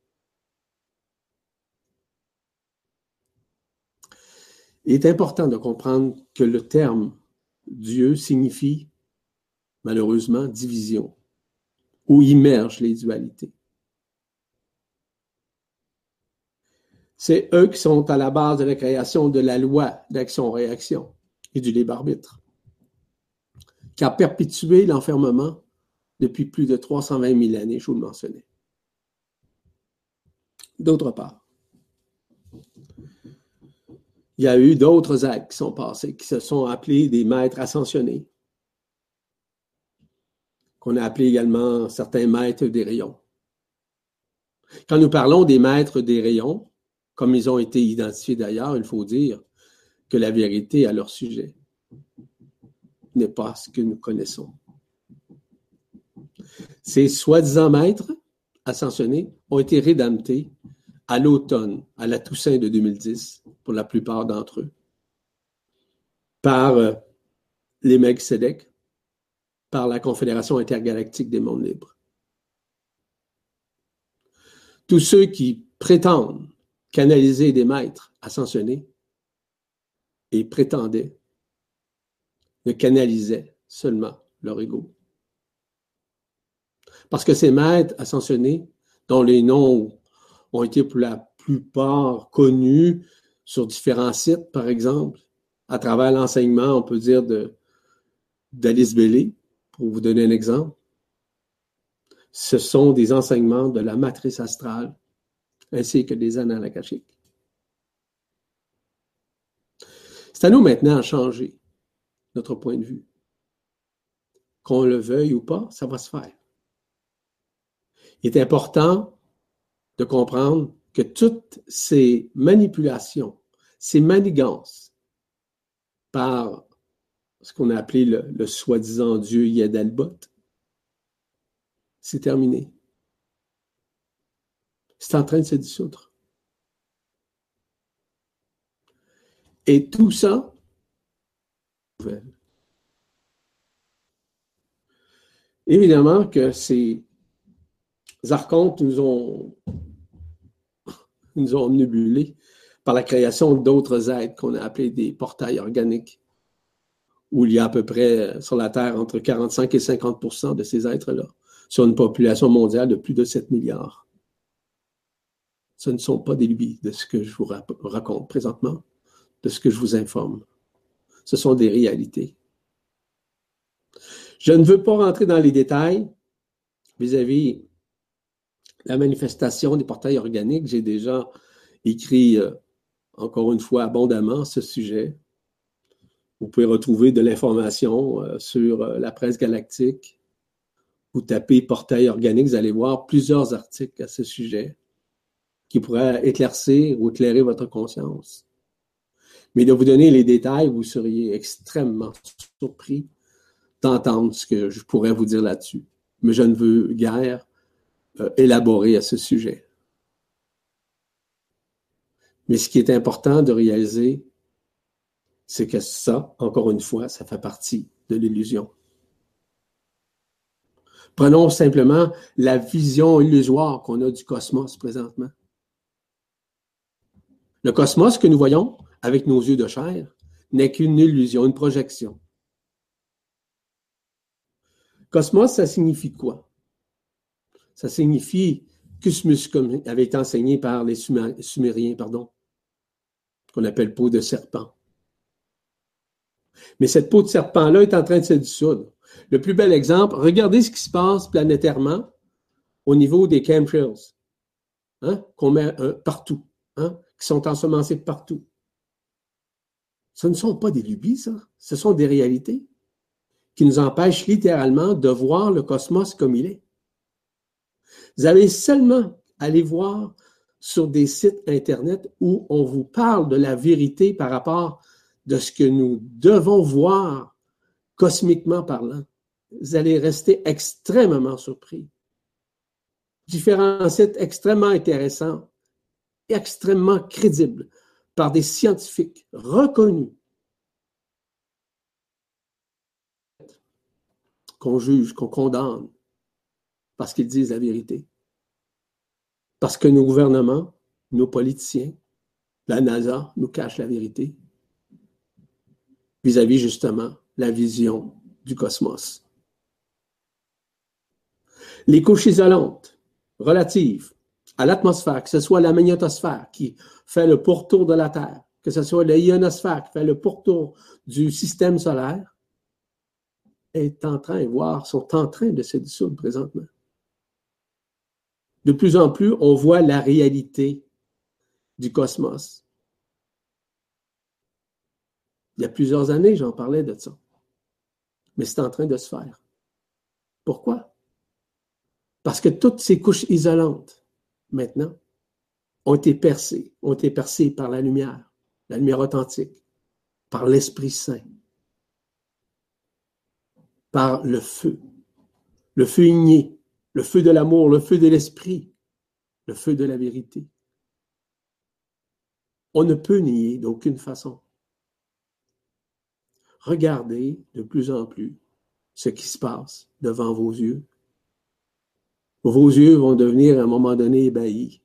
Il est important de comprendre que le terme Dieu signifie malheureusement, division, où immergent les dualités. C'est eux qui sont à la base de la création de la loi d'action-réaction et du libre arbitre, qui a perpétué l'enfermement depuis plus de 320 000 années, je vous le mentionnais. D'autre part, il y a eu d'autres actes qui sont passés, qui se sont appelés des maîtres ascensionnés, qu'on a appelé également certains maîtres des rayons. Quand nous parlons des maîtres des rayons, comme ils ont été identifiés d'ailleurs, il faut dire que la vérité à leur sujet n'est pas ce que nous connaissons. Ces soi-disant maîtres ascensionnés ont été rédemptés à l'automne, à la Toussaint de 2010, pour la plupart d'entre eux, par euh, les Melchizedek, par la Confédération intergalactique des mondes libres. Tous ceux qui prétendent canaliser des maîtres ascensionnés et prétendaient ne canalisaient seulement leur ego. Parce que ces maîtres ascensionnés, dont les noms ont été pour la plupart connus sur différents sites, par exemple, à travers l'enseignement, on peut dire, d'Alice Bellé, pour vous donner un exemple. Ce sont des enseignements de la matrice astrale ainsi que des annales akashiques. C'est à nous maintenant à changer notre point de vue. Qu'on le veuille ou pas, ça va se faire. Il est important de comprendre que toutes ces manipulations, ces manigances par ce qu'on a appelé le, soi-disant Dieu Yedalbot, c'est terminé. C'est en train de se dissoudre. Et tout ça, évidemment que ces archontes nous ont, nous ont omnibulés par la création d'autres êtres qu'on a appelés des portails organiques, où il y a à peu près sur la Terre entre 45 et 50% de ces êtres-là, sur une population mondiale de plus de 7 milliards. Ce ne sont pas des lubies de ce que je vous raconte présentement, de ce que je vous informe. Ce sont des réalités. Je ne veux pas rentrer dans les détails vis-à-vis la manifestation des portails organiques. J'ai déjà écrit, euh, encore une fois, abondamment ce sujet. Vous pouvez retrouver de l'information euh, sur euh, la presse galactique. Vous tapez portail organique, vous allez voir plusieurs articles à ce sujet qui pourraient éclaircir ou éclairer votre conscience. Mais de vous donner les détails, vous seriez extrêmement surpris d'entendre ce que je pourrais vous dire là-dessus. Mais je ne veux guère euh, élaborer à ce sujet. Mais ce qui est important de réaliser, c'est que ça, encore une fois, ça fait partie de l'illusion. Prenons simplement la vision illusoire qu'on a du cosmos présentement. Le cosmos que nous voyons avec nos yeux de chair n'est qu'une illusion, une projection. Cosmos, ça signifie quoi? Ça signifie Cosmos, comme avait été enseigné par les Sumériens, pardon, qu'on appelle peau de serpent. Mais cette peau de serpent-là est en train de se dissoudre. Le plus bel exemple, regardez ce qui se passe planétairement au niveau des chemtrails, hein, qu'on met euh, partout, hein, qui sont ensemencés partout. Ce ne sont pas des lubies, ça. Ce sont des réalités qui nous empêchent littéralement de voir le cosmos comme il est. Vous avez seulement aller voir sur des sites Internet où on vous parle de la vérité par rapport de ce que nous devons voir cosmiquement parlant. Vous allez rester extrêmement surpris. Différents sites extrêmement intéressants extrêmement crédibles par des scientifiques reconnus qu'on juge, qu'on condamne, parce qu'ils disent la vérité. Parce que nos gouvernements, nos politiciens, la NASA nous cachent la vérité vis-à-vis justement la vision du cosmos. Les couches isolantes relatives à l'atmosphère, que ce soit la magnétosphère qui fait le pourtour de la Terre, que ce soit la ionosphère qui fait le pourtour du système solaire, est en train, voire sont en train de se dissoudre présentement. De plus en plus, on voit la réalité du cosmos. Il y a plusieurs années, j'en parlais de ça. Mais c'est en train de se faire. Pourquoi? Parce que toutes ces couches isolantes maintenant, ont été percés, ont été percés par la lumière, la lumière authentique, par l'Esprit Saint, par le feu, le feu igné, le feu de l'amour, le feu de l'Esprit, le feu de la vérité. On ne peut nier d'aucune façon. Regardez de plus en plus ce qui se passe devant vos yeux vos yeux vont devenir à un moment donné ébahis,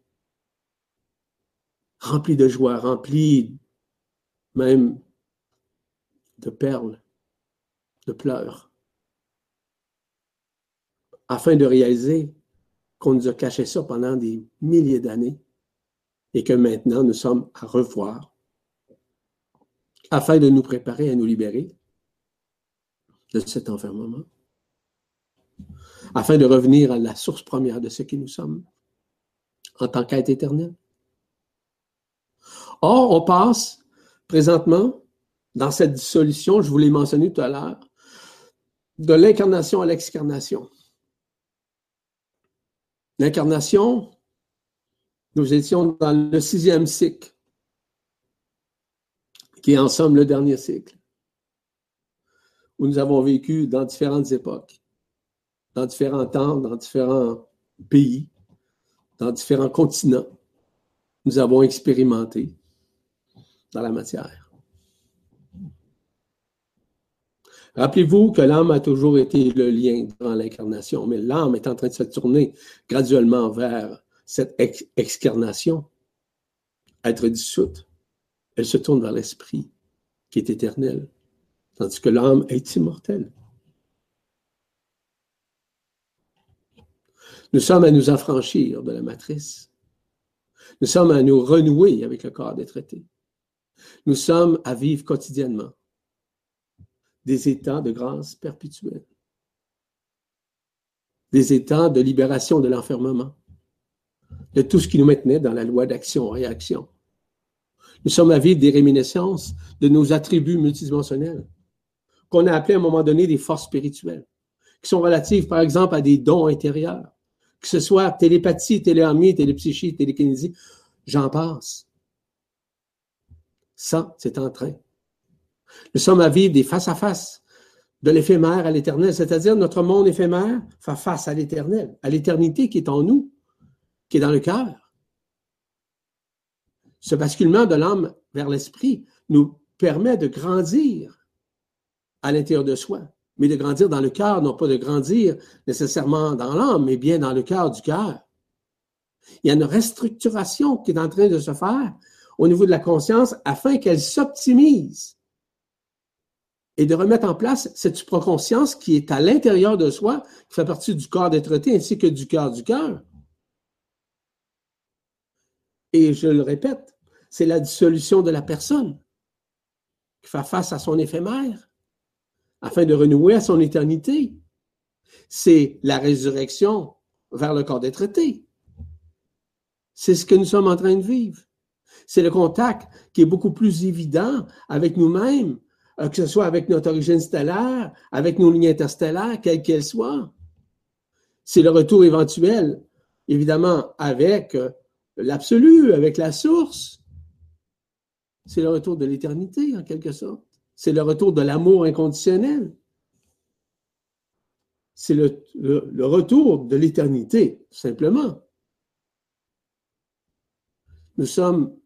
remplis de joie, remplis même de perles, de pleurs. Afin de réaliser qu'on nous a caché ça pendant des milliers d'années et que maintenant nous sommes à revoir afin de nous préparer à nous libérer de cet enfermement, afin de revenir à la source première de ce qui nous sommes en tant qu'être éternel. Or, on passe présentement dans cette dissolution, je vous l'ai mentionné tout à l'heure, de l'incarnation à l'excarnation. L'incarnation, nous étions dans le sixième cycle, qui est en somme le dernier cycle, où nous avons vécu dans différentes époques, dans différents temps, dans différents pays, dans différents continents. Nous avons expérimenté dans la matière. Rappelez-vous que l'âme a toujours été le lien dans l'incarnation, mais l'âme est en train de se tourner graduellement vers cette excarnation, être dissoute. Elle se tourne vers l'esprit qui est éternel, tandis que l'âme est immortelle. Nous sommes à nous affranchir de la matrice. Nous sommes à nous renouer avec le corps des traités. Nous sommes à vivre quotidiennement des états de grâce perpétuelle, des états de libération de l'enfermement, de tout ce qui nous maintenait dans la loi d'action-réaction. Nous sommes à vivre des réminiscences de nos attributs multidimensionnels, qu'on a appelés à un moment donné des forces spirituelles, qui sont relatives, par exemple, à des dons intérieurs, que ce soit télépathie, téléamie, télépsychie, télékinésie, j'en passe. Ça, c'est en train nous sommes à vivre des face-à-face de l'éphémère à l'éternel, c'est-à-dire notre monde éphémère fait face à l'éternel, à l'éternité qui est en nous, qui est dans le cœur. Ce basculement de l'âme vers l'esprit nous permet de grandir à l'intérieur de soi, mais de grandir dans le cœur, non pas de grandir nécessairement dans l'âme, mais bien dans le cœur du cœur. Il y a une restructuration qui est en train de se faire au niveau de la conscience afin qu'elle s'optimise et de remettre en place cette supraconscience qui est à l'intérieur de soi, qui fait partie du corps d'être ainsi que du cœur du cœur. Et je le répète, c'est la dissolution de la personne qui fait face à son éphémère afin de renouer à son éternité. C'est la résurrection vers le corps d'être C'est ce que nous sommes en train de vivre. C'est le contact qui est beaucoup plus évident avec nous-mêmes que ce soit avec notre origine stellaire, avec nos lignes interstellaires, quelles qu'elles soient. C'est le retour éventuel, évidemment, avec euh, l'absolu, avec la source. C'est le retour de l'éternité, en quelque sorte. C'est le retour de l'amour inconditionnel. C'est le, le, retour de l'éternité, simplement. Nous sommes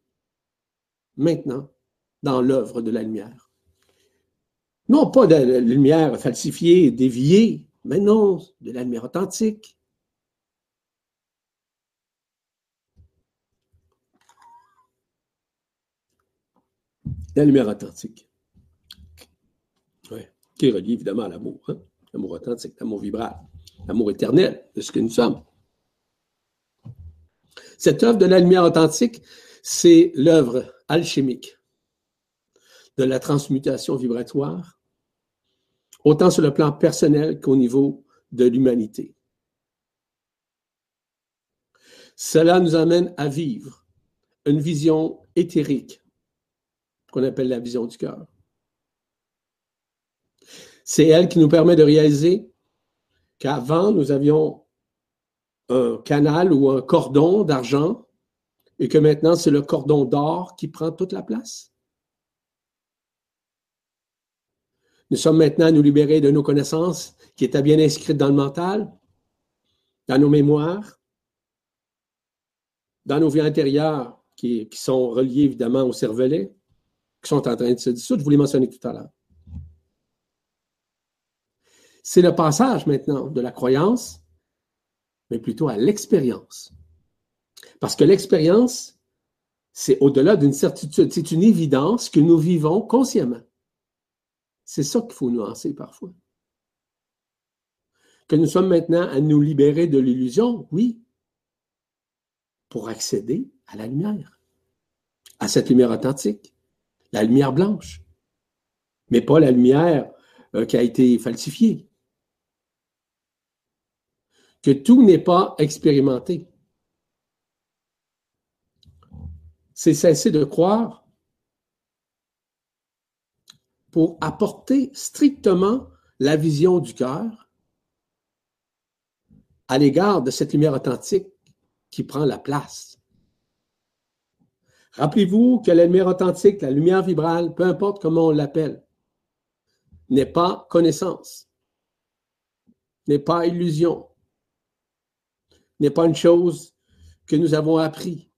maintenant dans l'œuvre de la lumière. Non pas de la lumière falsifiée, déviée, mais non, de la lumière authentique. La lumière authentique. Oui, qui est reliée évidemment à l'amour. Hein? L'amour authentique, l'amour vibral, l'amour éternel de ce que nous sommes. Cette œuvre de la lumière authentique, c'est l'œuvre alchimique de la transmutation vibratoire autant sur le plan personnel qu'au niveau de l'humanité. Cela nous amène à vivre une vision éthérique qu'on appelle la vision du cœur. C'est elle qui nous permet de réaliser qu'avant, nous avions un canal ou un cordon d'argent et que maintenant, c'est le cordon d'or qui prend toute la place. Nous sommes maintenant à nous libérer de nos connaissances qui étaient bien inscrites dans le mental, dans nos mémoires, dans nos vies intérieures qui, sont reliées évidemment au cervelet, qui sont en train de se dissoudre. Je vous l'ai mentionné tout à l'heure. C'est le passage maintenant de la croyance, mais plutôt à l'expérience. Parce que l'expérience, c'est au-delà d'une certitude, c'est une évidence que nous vivons consciemment. C'est ça qu'il faut nuancer parfois. Que nous sommes maintenant à nous libérer de l'illusion, oui, pour accéder à la lumière, à cette lumière authentique, la lumière blanche, mais pas la lumière euh, qui a été falsifiée. Que tout n'est pas expérimenté. C'est cesser de croire pour apporter strictement la vision du cœur à l'égard de cette lumière authentique qui prend la place. Rappelez-vous que la lumière authentique, la lumière vibrale, peu importe comment on l'appelle, n'est pas connaissance, n'est pas illusion, n'est pas une chose que nous avons appris,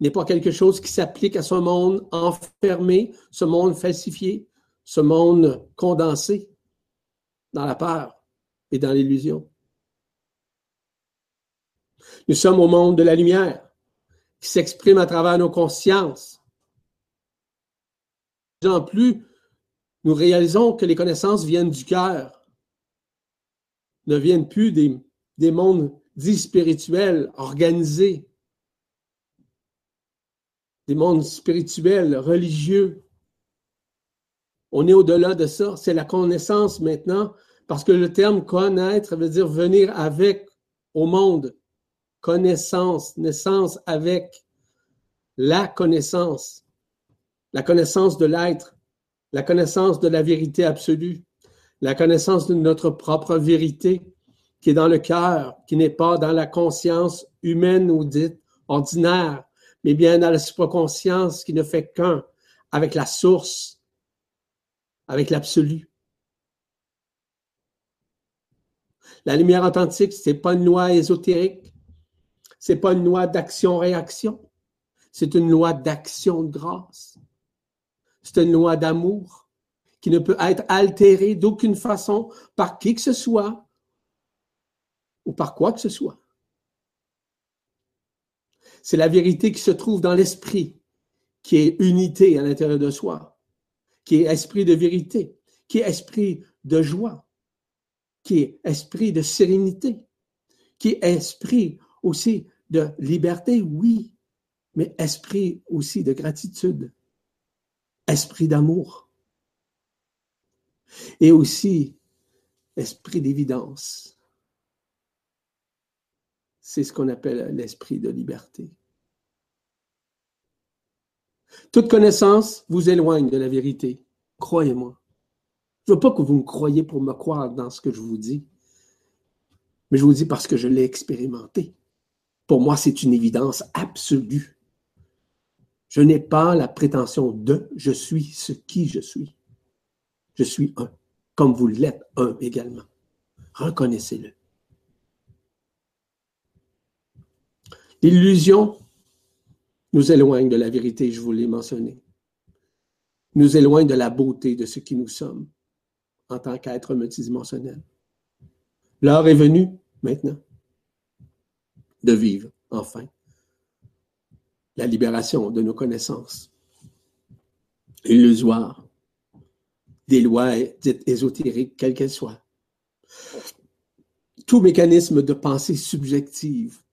n'est pas quelque chose qui s'applique à ce monde enfermé, ce monde falsifié, ce monde condensé dans la peur et dans l'illusion. Nous sommes au monde de la lumière qui s'exprime à travers nos consciences. En plus, nous réalisons que les connaissances viennent du cœur, ne viennent plus des, des mondes dits spirituels, organisés, des mondes spirituels, religieux. On est au-delà de ça. C'est la connaissance maintenant, parce que le terme connaître veut dire venir avec au monde. Connaissance, naissance avec la connaissance, la connaissance de l'être, la connaissance de la vérité absolue, la connaissance de notre propre vérité qui est dans le cœur, qui n'est pas dans la conscience humaine ou dite ordinaire, mais bien dans la supraconscience qui ne fait qu'un avec la source, avec l'absolu. La lumière authentique, c'est pas une loi ésotérique, c'est pas une loi d'action-réaction, c'est une loi d'action de grâce. C'est une loi d'amour qui ne peut être altérée d'aucune façon par qui que ce soit ou par quoi que ce soit. C'est la vérité qui se trouve dans l'esprit, qui est unité à l'intérieur de soi, qui est esprit de vérité, qui est esprit de joie, qui est esprit de sérénité, qui est esprit aussi de liberté, oui, mais esprit aussi de gratitude, esprit d'amour, et aussi esprit d'évidence c'est ce qu'on appelle l'esprit de liberté. Toute connaissance vous éloigne de la vérité. Croyez-moi. Je ne veux pas que vous me croyiez pour me croire dans ce que je vous dis, mais je vous dis parce que je l'ai expérimenté. Pour moi, c'est une évidence absolue. Je n'ai pas la prétention de je suis ce qui je suis. Je suis un, comme vous l'êtes un également. Reconnaissez-le. L'illusion nous éloigne de la vérité, je vous l'ai mentionné. Nous éloigne de la beauté de ce qui nous sommes en tant qu'être multidimensionnel. L'heure est venue, maintenant, de vivre, enfin, la libération de nos connaissances illusoires, des lois dites ésotériques, quelles qu'elles soient. Tout mécanisme de pensée subjective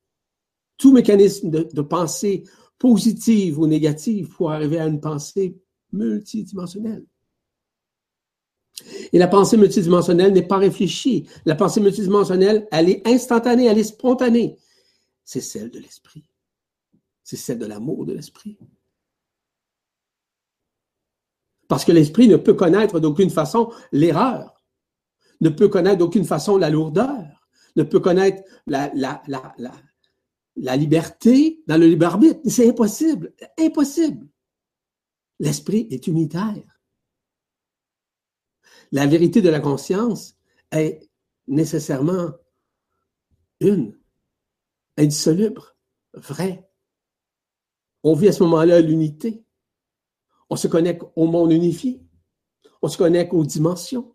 tout mécanisme de, pensée positive ou négative pour arriver à une pensée multidimensionnelle. Et la pensée multidimensionnelle n'est pas réfléchie. La pensée multidimensionnelle, elle est instantanée, elle est spontanée. C'est celle de l'esprit. C'est celle de l'amour de l'esprit. Parce que l'esprit ne peut connaître d'aucune façon l'erreur, ne peut connaître d'aucune façon la lourdeur, ne peut connaître la, liberté dans le libre arbitre. C'est impossible. Impossible. L'esprit est unitaire. La vérité de la conscience est nécessairement une, indissoluble, vraie. On vit à ce moment-là l'unité. On se connecte au monde unifié. On se connecte aux dimensions.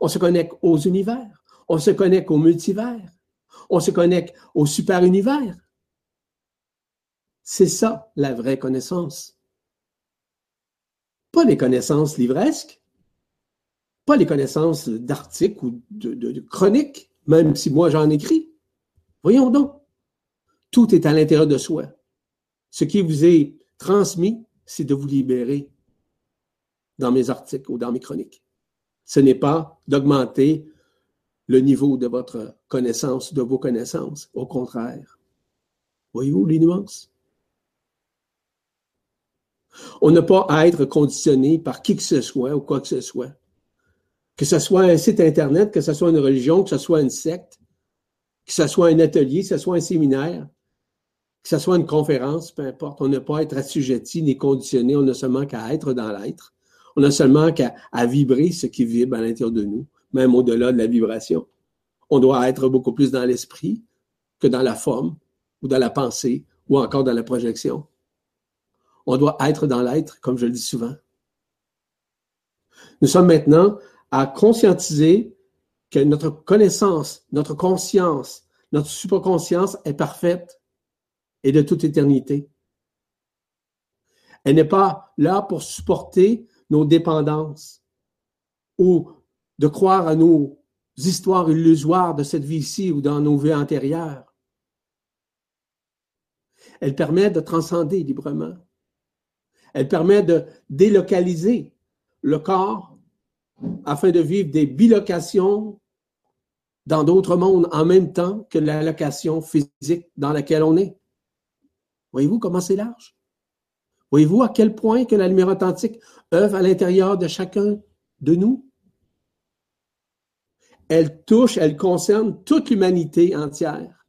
On se connecte aux univers. On se connecte au multivers. On se connecte au super-univers. C'est ça la vraie connaissance. Pas les connaissances livresques, pas les connaissances d'articles ou de, chroniques, même si moi j'en écris. Voyons donc. Tout est à l'intérieur de soi. Ce qui vous est transmis, c'est de vous libérer dans mes articles ou dans mes chroniques. Ce n'est pas d'augmenter le niveau de votre connaissance, de vos connaissances. Au contraire. Voyez-vous les nuances? On n'a pas à être conditionné par qui que ce soit ou quoi que ce soit. Que ce soit un site Internet, que ce soit une religion, que ce soit une secte, que ce soit un atelier, que ce soit un séminaire, que ce soit une conférence, peu importe. On n'a pas à être assujetti ni conditionné. On n'a seulement qu'à être dans l'être. On n'a seulement qu'à vibrer ce qui vibre à l'intérieur de nous, même au-delà de la vibration. On doit être beaucoup plus dans l'esprit que dans la forme ou dans la pensée ou encore dans la projection. On doit être dans l'être, comme je le dis souvent. Nous sommes maintenant à conscientiser que notre connaissance, notre conscience, notre superconscience est parfaite et de toute éternité. Elle n'est pas là pour supporter nos dépendances ou de croire à nos histoires illusoires de cette vie-ci ou dans nos vies antérieures. Elle permet de transcender librement. Elle permet de délocaliser le corps afin de vivre des bilocations dans d'autres mondes en même temps que la location physique dans laquelle on est. Voyez-vous comment c'est large? Voyez-vous à quel point que la lumière authentique œuvre à l'intérieur de chacun de nous? Elle touche, elle concerne toute l'humanité entière.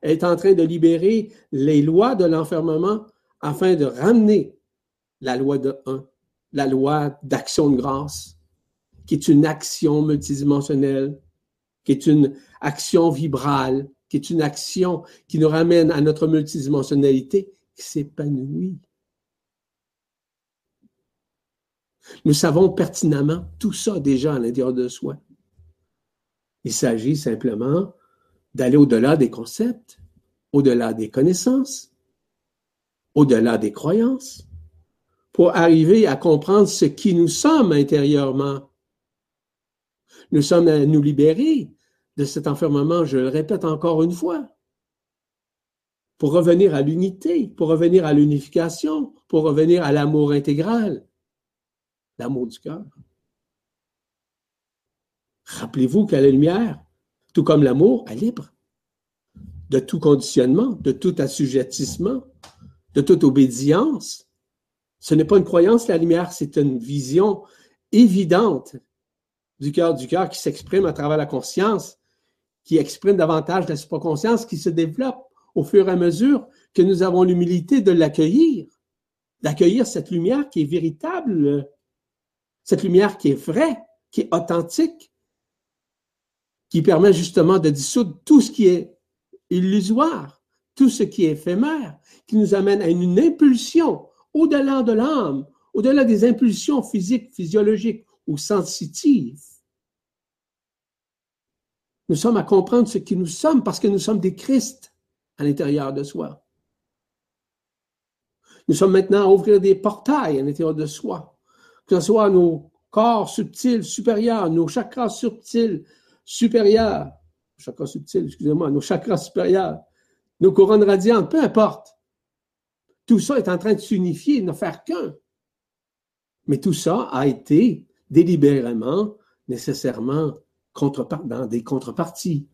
Elle est en train de libérer les lois de l'enfermement afin de ramener la loi de 1, la loi d'action de grâce, qui est une action multidimensionnelle, qui est une action vibrale, qui est une action qui nous ramène à notre multidimensionnalité, qui s'épanouit. Nous savons pertinemment tout ça déjà à l'intérieur de soi. Il s'agit simplement d'aller au-delà des concepts, au-delà des connaissances, au-delà des croyances, pour arriver à comprendre ce qui nous sommes intérieurement. Nous sommes à nous libérer de cet enfermement, je le répète encore une fois, pour revenir à l'unité, pour revenir à l'unification, pour revenir à l'amour intégral, l'amour du cœur. Rappelez-vous que la lumière, tout comme l'amour, est libre de tout conditionnement, de tout assujettissement, de toute obédience. Ce n'est pas une croyance, la lumière, c'est une vision évidente du cœur du cœur qui s'exprime à travers la conscience, qui exprime davantage la supraconscience, qui se développe au fur et à mesure que nous avons l'humilité de l'accueillir, d'accueillir cette lumière qui est véritable, cette lumière qui est vraie, qui est authentique, qui permet justement de dissoudre tout ce qui est illusoire, tout ce qui est éphémère, qui nous amène à une, impulsion au-delà de l'âme, au-delà des impulsions physiques, physiologiques ou sensitives. Nous sommes à comprendre ce que nous sommes parce que nous sommes des Christ à l'intérieur de soi. Nous sommes maintenant à ouvrir des portails à l'intérieur de soi, que ce soit nos corps subtils supérieurs, nos chakras subtils supérieurs, chakras subtils, excusez-moi, nos chakras supérieurs, nos couronnes radiantes, peu importe. Tout ça est en train de s'unifier, de ne faire qu'un. Mais tout ça a été délibérément, nécessairement, dans des contreparties.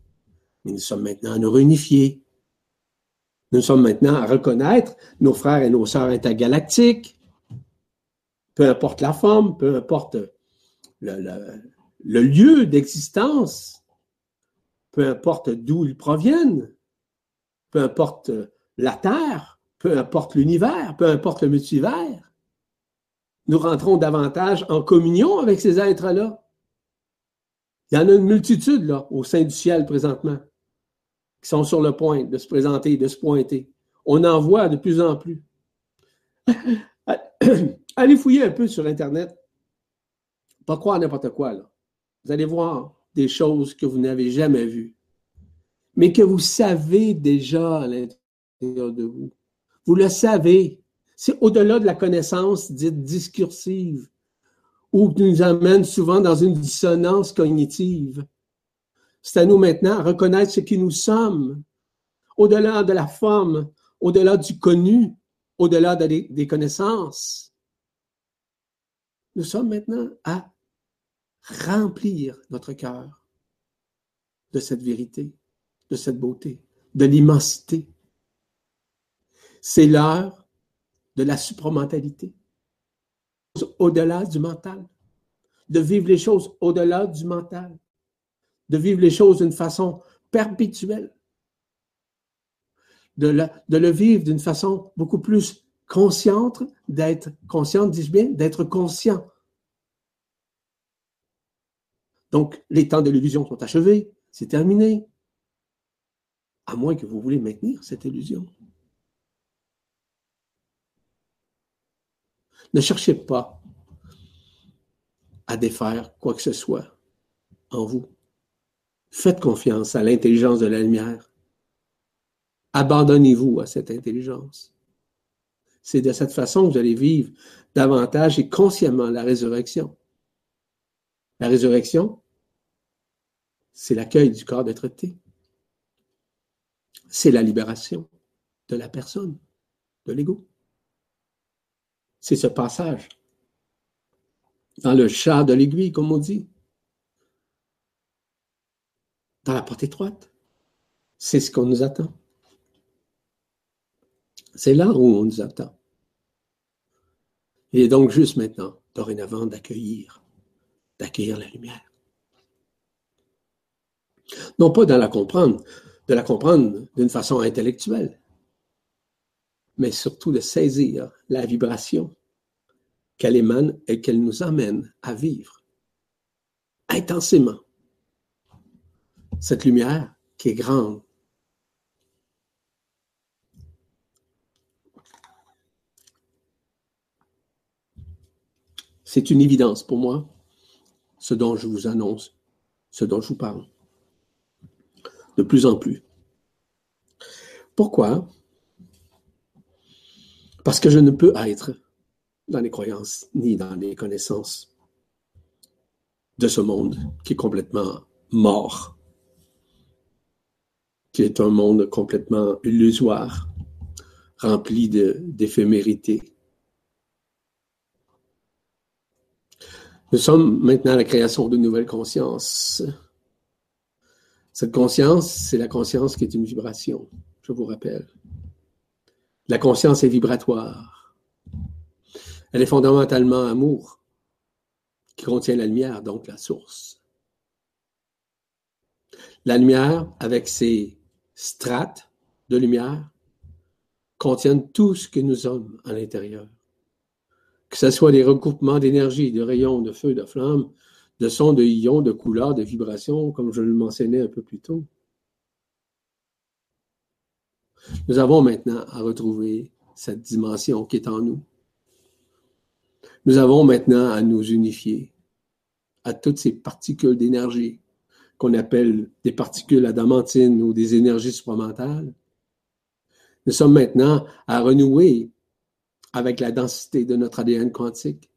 Mais nous sommes maintenant à nous réunifier. Nous sommes maintenant à reconnaître nos frères et nos sœurs intergalactiques, peu importe la forme, peu importe le lieu d'existence, peu importe d'où ils proviennent, peu importe la Terre, peu importe l'univers, peu importe le multivers, nous rentrons davantage en communion avec ces êtres-là. Il y en a une multitude au sein du ciel présentement, qui sont sur le point de se présenter, de se pointer. On en voit de plus en plus. [COUGHS] Allez fouiller un peu sur Internet. Pas croire n'importe quoi. Vous allez voir des choses que vous n'avez jamais vues, mais que vous savez déjà à l'intérieur de vous. Vous le savez. C'est au-delà de la connaissance dite discursive ou nous amène souvent dans une dissonance cognitive. C'est à nous maintenant à reconnaître ce qui nous sommes, au-delà de la forme, au-delà du connu, au-delà des connaissances. Nous sommes maintenant à remplir notre cœur de cette vérité, de cette beauté, de l'immensité. C'est l'heure de la supramentalité, au-delà du mental, de vivre les choses au-delà du mental, de vivre les choses d'une façon perpétuelle, de, le vivre d'une façon beaucoup plus consciente, d'être consciente, dis-je bien, d'être conscient. Donc, les temps de l'illusion sont achevés, c'est terminé. À moins que vous voulez maintenir cette illusion. Ne cherchez pas à défaire quoi que ce soit en vous. Faites confiance à l'intelligence de la lumière. Abandonnez-vous à cette intelligence. C'est de cette façon que vous allez vivre davantage et consciemment la résurrection. La résurrection, c'est l'accueil du corps d'être-té. C'est la libération de la personne, de l'ego. C'est ce passage dans le chat de l'aiguille, comme on dit, dans la porte étroite. C'est ce qu'on nous attend. C'est là où on nous attend. Il est donc juste maintenant, dorénavant, d'accueillir, d'accueillir la lumière. Non pas de la comprendre, de la comprendre d'une façon intellectuelle, mais surtout de saisir la vibration qu'elle émane et qu'elle nous amène à vivre intensément cette lumière qui est grande, C'est une évidence pour moi, ce dont je vous annonce, ce dont je vous parle. De plus en plus. Pourquoi? Parce que je ne peux être dans les croyances ni dans les connaissances de ce monde qui est complètement mort, qui est un monde complètement illusoire, rempli d'éphémérité, Nous sommes maintenant à la création de nouvelles consciences. Cette conscience, c'est la conscience qui est une vibration, je vous rappelle. La conscience est vibratoire. Elle est fondamentalement amour, qui contient la lumière, donc la source. La lumière, avec ses strates de lumière, contient tout ce que nous sommes à l'intérieur que ce soit des recoupements d'énergie, de rayons, de feu, de flammes, de sons, de ions, de couleurs, de vibrations, comme je le mentionnais un peu plus tôt. Nous avons maintenant à retrouver cette dimension qui est en nous. Nous avons maintenant à nous unifier à toutes ces particules d'énergie qu'on appelle des particules adamantines ou des énergies supramentales. Nous sommes maintenant à renouer avec la densité de notre ADN quantique,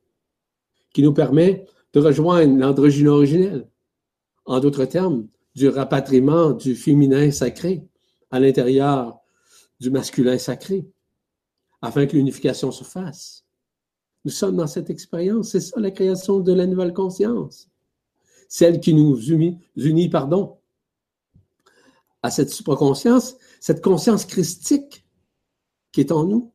qui nous permet de rejoindre l'androgyne originelle. En d'autres termes, du rapatriement du féminin sacré à l'intérieur du masculin sacré, afin que l'unification se fasse. Nous sommes dans cette expérience, c'est ça la création de la nouvelle conscience, celle qui nous unit, à cette supraconscience, cette conscience christique qui est en nous,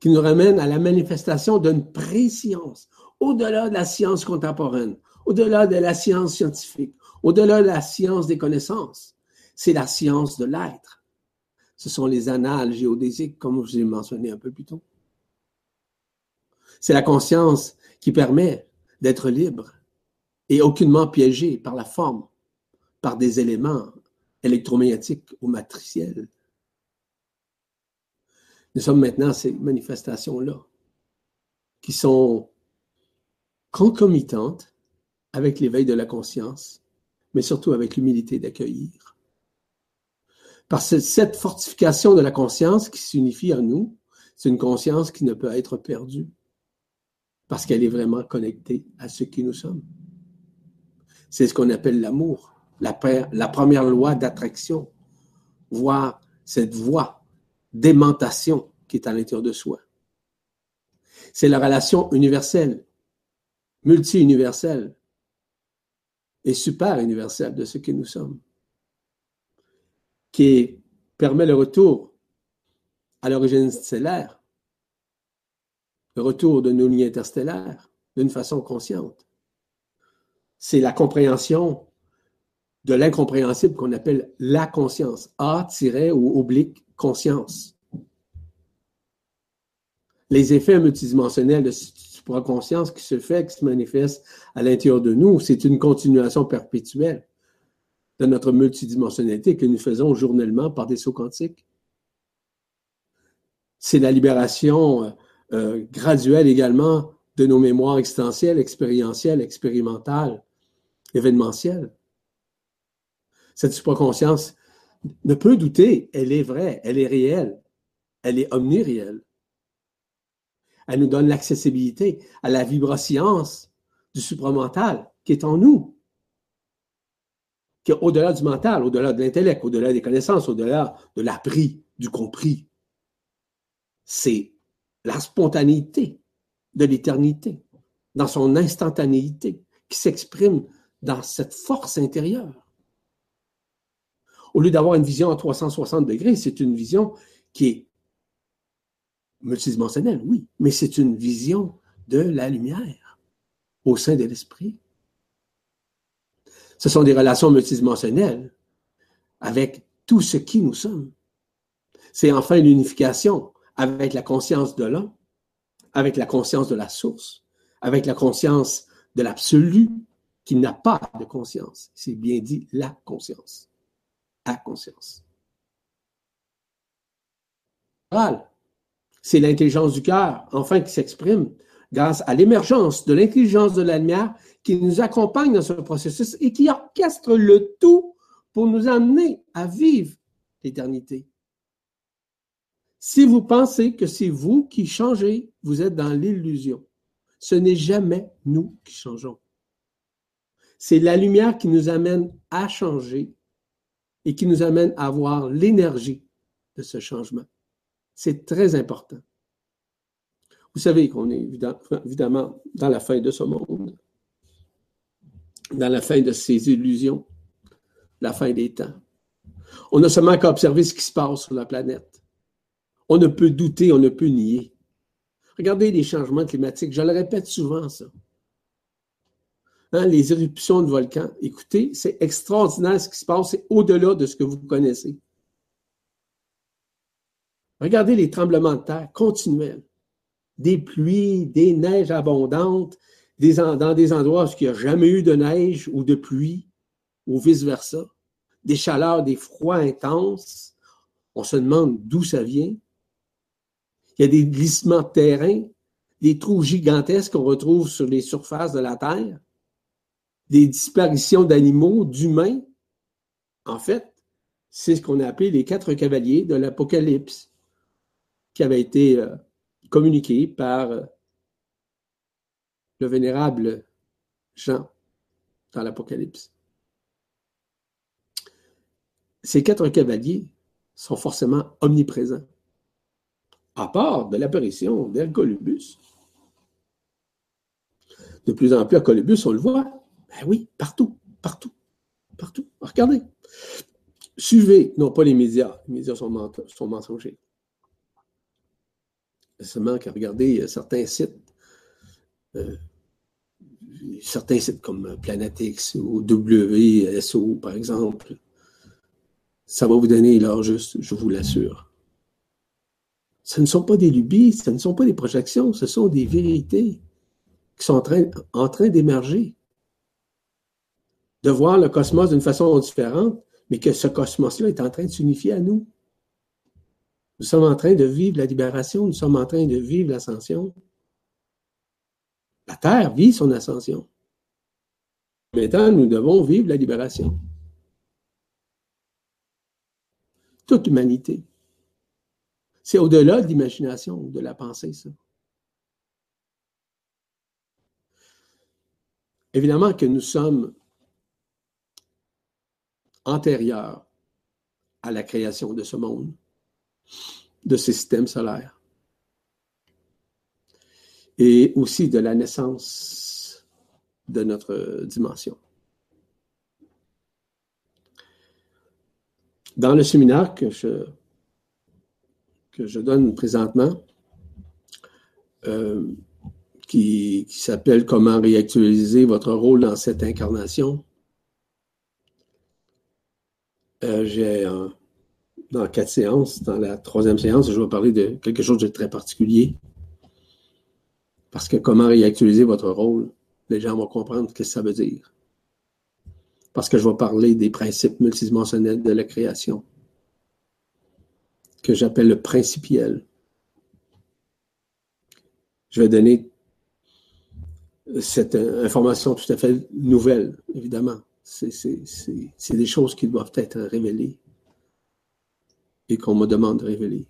qui nous ramène à la manifestation d'une préscience, au-delà de la science contemporaine, au-delà de la science scientifique, au-delà de la science des connaissances. C'est la science de l'être. Ce sont les annales géodésiques, comme je l'ai mentionné un peu plus tôt. C'est la conscience qui permet d'être libre et aucunement piégé par la forme, par des éléments électromagnétiques ou matriciels. Nous sommes maintenant ces manifestations-là qui sont concomitantes avec l'éveil de la conscience, mais surtout avec l'humilité d'accueillir. Que cette fortification de la conscience qui s'unifie en nous, c'est une conscience qui ne peut être perdue. parce qu'elle est vraiment connectée à ce qui nous sommes. C'est ce qu'on appelle l'amour, la, la, première loi d'attraction, voire cette voie d'aimantation qui est à l'intérieur de soi. C'est la relation universelle, multi-universelle et super universelle de ce que nous sommes, qui permet le retour à l'origine stellaire, le retour de nos lignes interstellaires d'une façon consciente. C'est la compréhension de l'incompréhensible qu'on appelle la conscience, A- ou oblique conscience. Les effets multidimensionnels de supraconscience qui se fait, qui se manifeste à l'intérieur de nous, c'est une continuation perpétuelle de notre multidimensionnalité que nous faisons journellement par des sauts quantiques. C'est la libération euh, euh, graduelle également de nos mémoires existentielles, expérientielles, expérimentales, événementielles. Cette supraconscience ne peut douter, elle est vraie, elle est réelle, elle est omniréelle. Elle nous donne l'accessibilité à la vibroscience du supramental qui est en nous, qui est au-delà du mental, au-delà de l'intellect, au-delà des connaissances, au-delà de l'appris, du compris. C'est la spontanéité de l'éternité, dans son instantanéité, qui s'exprime dans cette force intérieure. Au lieu d'avoir une vision à 360 degrés, c'est une vision qui est multidimensionnelle, oui, mais c'est une vision de la lumière au sein de l'esprit. Ce sont des relations multidimensionnelles avec tout ce qui nous sommes. C'est enfin l'unification avec la conscience de l'un, avec la conscience de la source, avec la conscience de l'absolu qui n'a pas de conscience. C'est bien dit la conscience. La conscience. C'est l'intelligence du cœur, enfin, qui s'exprime grâce à l'émergence de l'intelligence de la lumière qui nous accompagne dans ce processus et qui orchestre le tout pour nous amener à vivre l'éternité. Si vous pensez que c'est vous qui changez, vous êtes dans l'illusion. Ce n'est jamais nous qui changeons. C'est la lumière qui nous amène à changer et qui nous amène à avoir l'énergie de ce changement. C'est très important. Vous savez qu'on est évidemment dans la fin de ce monde, dans la fin de ces illusions, la fin des temps. On n'a seulement qu'à observer ce qui se passe sur la planète. On ne peut douter, on ne peut nier. Regardez les changements climatiques, je le répète souvent ça. Hein, les éruptions de volcans. Écoutez, c'est extraordinaire ce qui se passe, c'est au-delà de ce que vous connaissez. Regardez les tremblements de terre continuels, des pluies, des neiges abondantes, dans des endroits où il n'y a jamais eu de neige ou de pluie, ou vice-versa, des chaleurs, des froids intenses. On se demande d'où ça vient. Il y a des glissements de terrain, des trous gigantesques qu'on retrouve sur les surfaces de la Terre des disparitions d'animaux, d'humains. En fait, c'est ce qu'on a appelé les quatre cavaliers de l'Apocalypse, qui avait été euh, communiqué par euh, le vénérable Jean dans l'Apocalypse. Ces quatre cavaliers sont forcément omniprésents, à part de l'apparition d'Hercolubus. De plus en plus, Hercolubus, on le voit, ben oui, partout, partout, partout. Regardez. Suivez, non pas les médias, les médias sont, sont mensongers. Seulement qu'à regarder euh, certains sites, euh, certains sites comme Planetix ou WSO, par exemple, ça va vous donner l'heure juste, je vous l'assure. Ce ne sont pas des lubies, ce ne sont pas des projections, ce sont des vérités qui sont en train, en train d'émerger de voir le cosmos d'une façon différente, mais que ce cosmos-là est en train de s'unifier à nous. Nous sommes en train de vivre la libération, nous sommes en train de vivre l'ascension. La Terre vit son ascension. Maintenant, nous devons vivre la libération. Toute humanité. C'est au-delà de l'imagination, de la pensée, ça. Évidemment que nous sommes antérieurs à la création de ce monde, de ce système solaire, et aussi de la naissance de notre dimension. Dans le séminaire que je, donne présentement, euh, qui, s'appelle Comment réactualiser votre rôle dans cette incarnation. Euh, j'ai dans quatre séances, dans la troisième séance, je vais parler de quelque chose de très particulier. Parce que comment réactualiser votre rôle, les gens vont comprendre ce que ça veut dire. Parce que je vais parler des principes multidimensionnels de la création, que j'appelle le principiel. Je vais donner cette information tout à fait nouvelle, évidemment. C'est des choses qui doivent être révélées et qu'on me demande de révéler.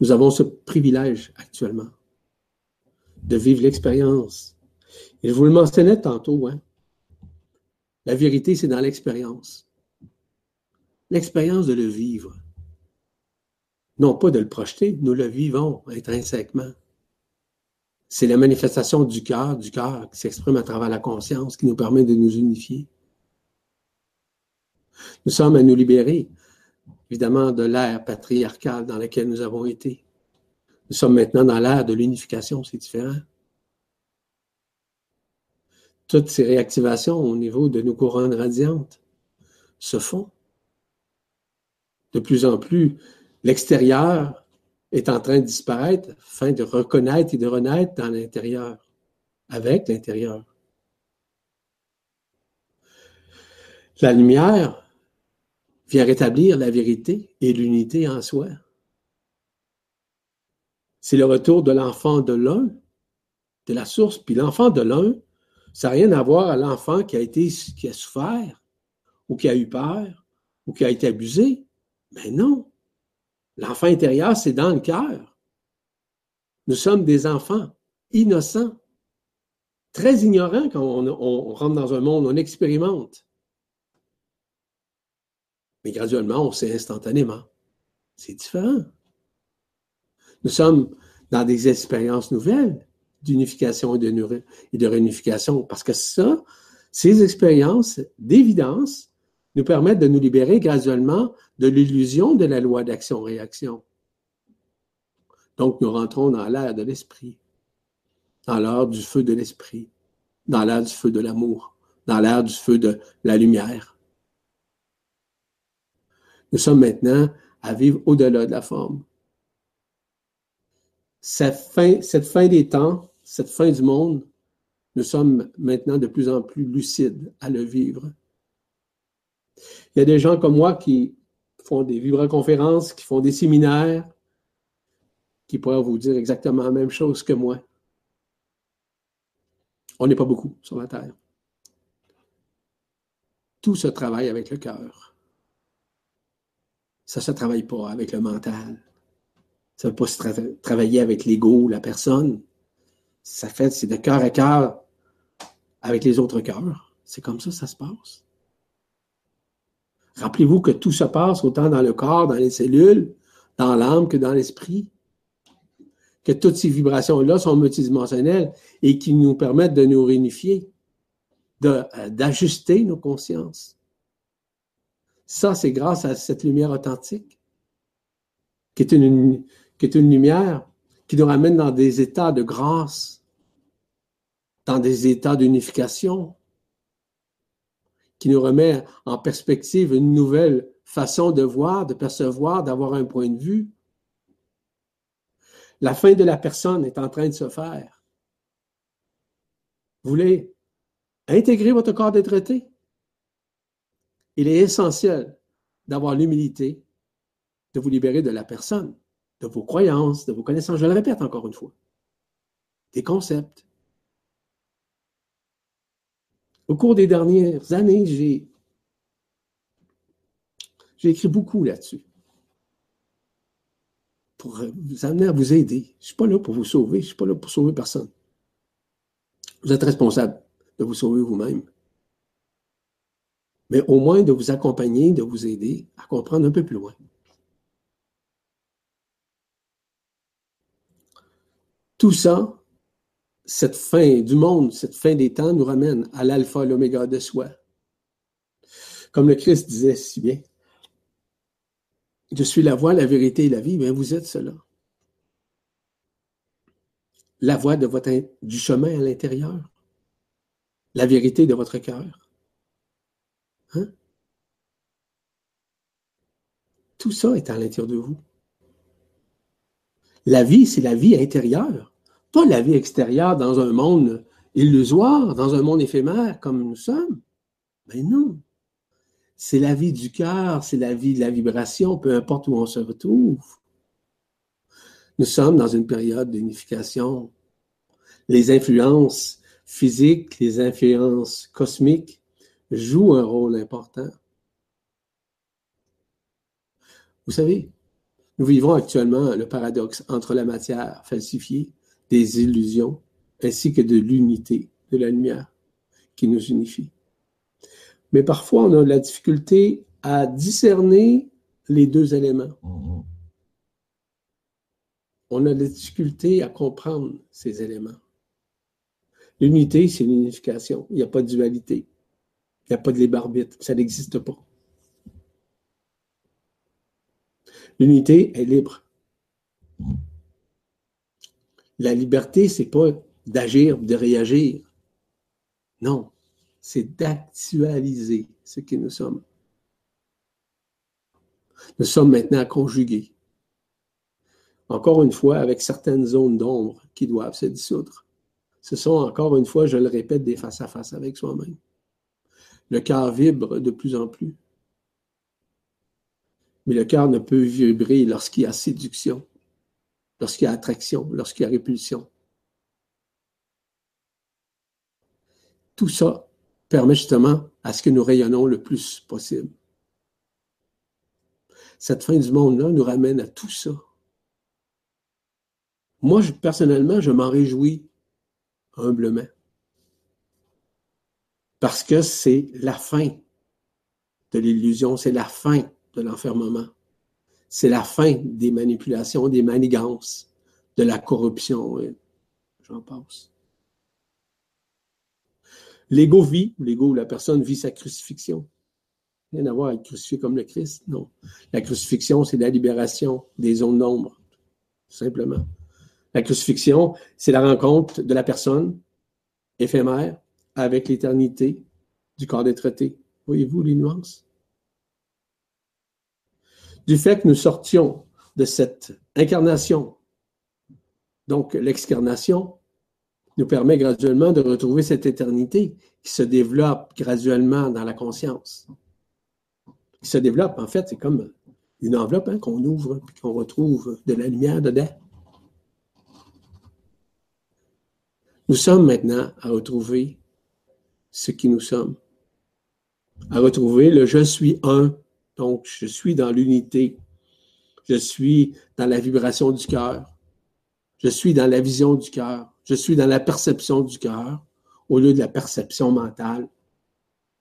Nous avons ce privilège actuellement de vivre l'expérience. Et je vous le mentionnais tantôt, hein. La vérité, c'est dans l'expérience. L'expérience de le vivre. Non pas de le projeter, nous le vivons intrinsèquement. C'est la manifestation du cœur, du cœur qui s'exprime à travers la conscience, qui nous permet de nous unifier. Nous sommes à nous libérer, évidemment, de l'ère patriarcale dans laquelle nous avons été. Nous sommes maintenant dans l'ère de l'unification, c'est différent. Toutes ces réactivations au niveau de nos couronnes radiantes se font. De plus en plus, l'extérieur est en train de disparaître afin de reconnaître et de renaître dans l'intérieur, avec l'intérieur. La lumière vient rétablir la vérité et l'unité en soi. C'est le retour de l'enfant de l'un, de la source. Puis l'enfant de l'un, ça n'a rien à voir à l'enfant qui a été, qui a souffert, ou qui a eu peur, ou qui a été abusé. Mais non. L'enfant intérieur, c'est dans le cœur. Nous sommes des enfants innocents, très ignorants quand on, on, rentre dans un monde, on expérimente. Mais graduellement, on sait instantanément. C'est différent. Nous sommes dans des expériences nouvelles d'unification et de, réunification parce que ça, ces expériences d'évidence nous permettent de nous libérer graduellement de l'illusion de la loi d'action-réaction. Donc, nous rentrons dans l'ère de l'esprit, dans l'ère du feu de l'esprit, dans l'ère du feu de l'amour, dans l'ère du feu de la lumière. Nous sommes maintenant à vivre au-delà de la forme. Cette fin, des temps, cette fin du monde, nous sommes maintenant de plus en plus lucides à le vivre. Il y a des gens comme moi qui font des vibra-conférences, qui font des séminaires, qui pourraient vous dire exactement la même chose que moi. On n'est pas beaucoup sur la Terre. Tout se travaille avec le cœur. Ça ne se travaille pas avec le mental. Ça ne peut pas se travailler avec l'ego, la personne. Ça fait, c'est de cœur à cœur avec les autres cœurs. C'est comme ça ça se passe. Rappelez-vous que tout se passe autant dans le corps, dans les cellules, dans l'âme que dans l'esprit. Que toutes ces vibrations-là sont multidimensionnelles et qui nous permettent de nous réunifier, euh, d'ajuster nos consciences. Ça, c'est grâce à cette lumière authentique, qui est, une, lumière qui nous ramène dans des états de grâce, dans des états d'unification, qui nous remet en perspective une nouvelle façon de voir, de percevoir, d'avoir un point de vue. La fin de la personne est en train de se faire. Vous voulez intégrer votre corps d'être traité? Il est essentiel d'avoir l'humilité de vous libérer de la personne, de vos croyances, de vos connaissances. Je le répète encore une fois. Des concepts, au cours des dernières années, j'ai, écrit beaucoup là-dessus pour vous amener à vous aider. Je ne suis pas là pour vous sauver, je ne suis pas là pour sauver personne. Vous êtes responsable de vous sauver vous-même. Mais au moins de vous accompagner, de vous aider à comprendre un peu plus loin. Tout ça, cette fin du monde, cette fin des temps nous ramène à l'alpha et l'oméga de soi. Comme le Christ disait si bien, je suis la voie, la vérité et la vie, bien vous êtes cela. La voie du chemin à l'intérieur. La vérité de votre cœur. Hein? Tout ça est à l'intérieur de vous. La vie, c'est la vie intérieure, pas la vie extérieure dans un monde illusoire, dans un monde éphémère comme nous sommes. Mais non. C'est la vie du cœur, c'est la vie de la vibration, peu importe où on se retrouve. Nous sommes dans une période d'unification. Les influences physiques, les influences cosmiques jouent un rôle important. Vous savez, nous vivons actuellement le paradoxe entre la matière falsifiée, des illusions, ainsi que de l'unité de la lumière qui nous unifie. Mais parfois, on a de la difficulté à discerner les deux éléments. On a de la difficulté à comprendre ces éléments. L'unité, c'est l'unification. Il n'y a pas de dualité. Il n'y a pas de libre arbitre. Ça n'existe pas. L'unité est libre. La liberté, c'est pas d'agir, de réagir. Non, c'est d'actualiser ce que nous sommes. Nous sommes maintenant conjugués. Encore une fois, avec certaines zones d'ombre qui doivent se dissoudre. Ce sont encore une fois, je le répète, des face à face avec soi-même. Le cœur vibre de plus en plus. Mais le cœur ne peut vibrer lorsqu'il y a séduction, lorsqu'il y a attraction, lorsqu'il y a répulsion. Tout ça permet justement à ce que nous rayonnons le plus possible. Cette fin du monde-là nous ramène à tout ça. Moi, personnellement, je m'en réjouis humblement. Parce que c'est la fin de l'illusion, c'est la fin de l'enfermement. C'est la fin des manipulations, des manigances, de la corruption, j'en pense. L'ego vit, l'ego, la personne vit sa crucifixion. Rien à voir avec crucifié comme le Christ, non. La crucifixion, c'est la libération des zones d'ombre, simplement. La crucifixion, c'est la rencontre de la personne éphémère avec l'éternité du corps des traités. Voyez-vous les nuances? du fait que nous sortions de cette incarnation. Donc, l'excarnation nous permet graduellement de retrouver cette éternité qui se développe graduellement dans la conscience. Qui se développe, en fait, c'est comme une enveloppe hein, qu'on ouvre et qu'on retrouve de la lumière dedans. Nous sommes maintenant à retrouver ce qui nous sommes, à retrouver le je suis un donc, je suis dans l'unité. Je suis dans la vibration du cœur. Je suis dans la vision du cœur. Je suis dans la perception du cœur au lieu de la perception mentale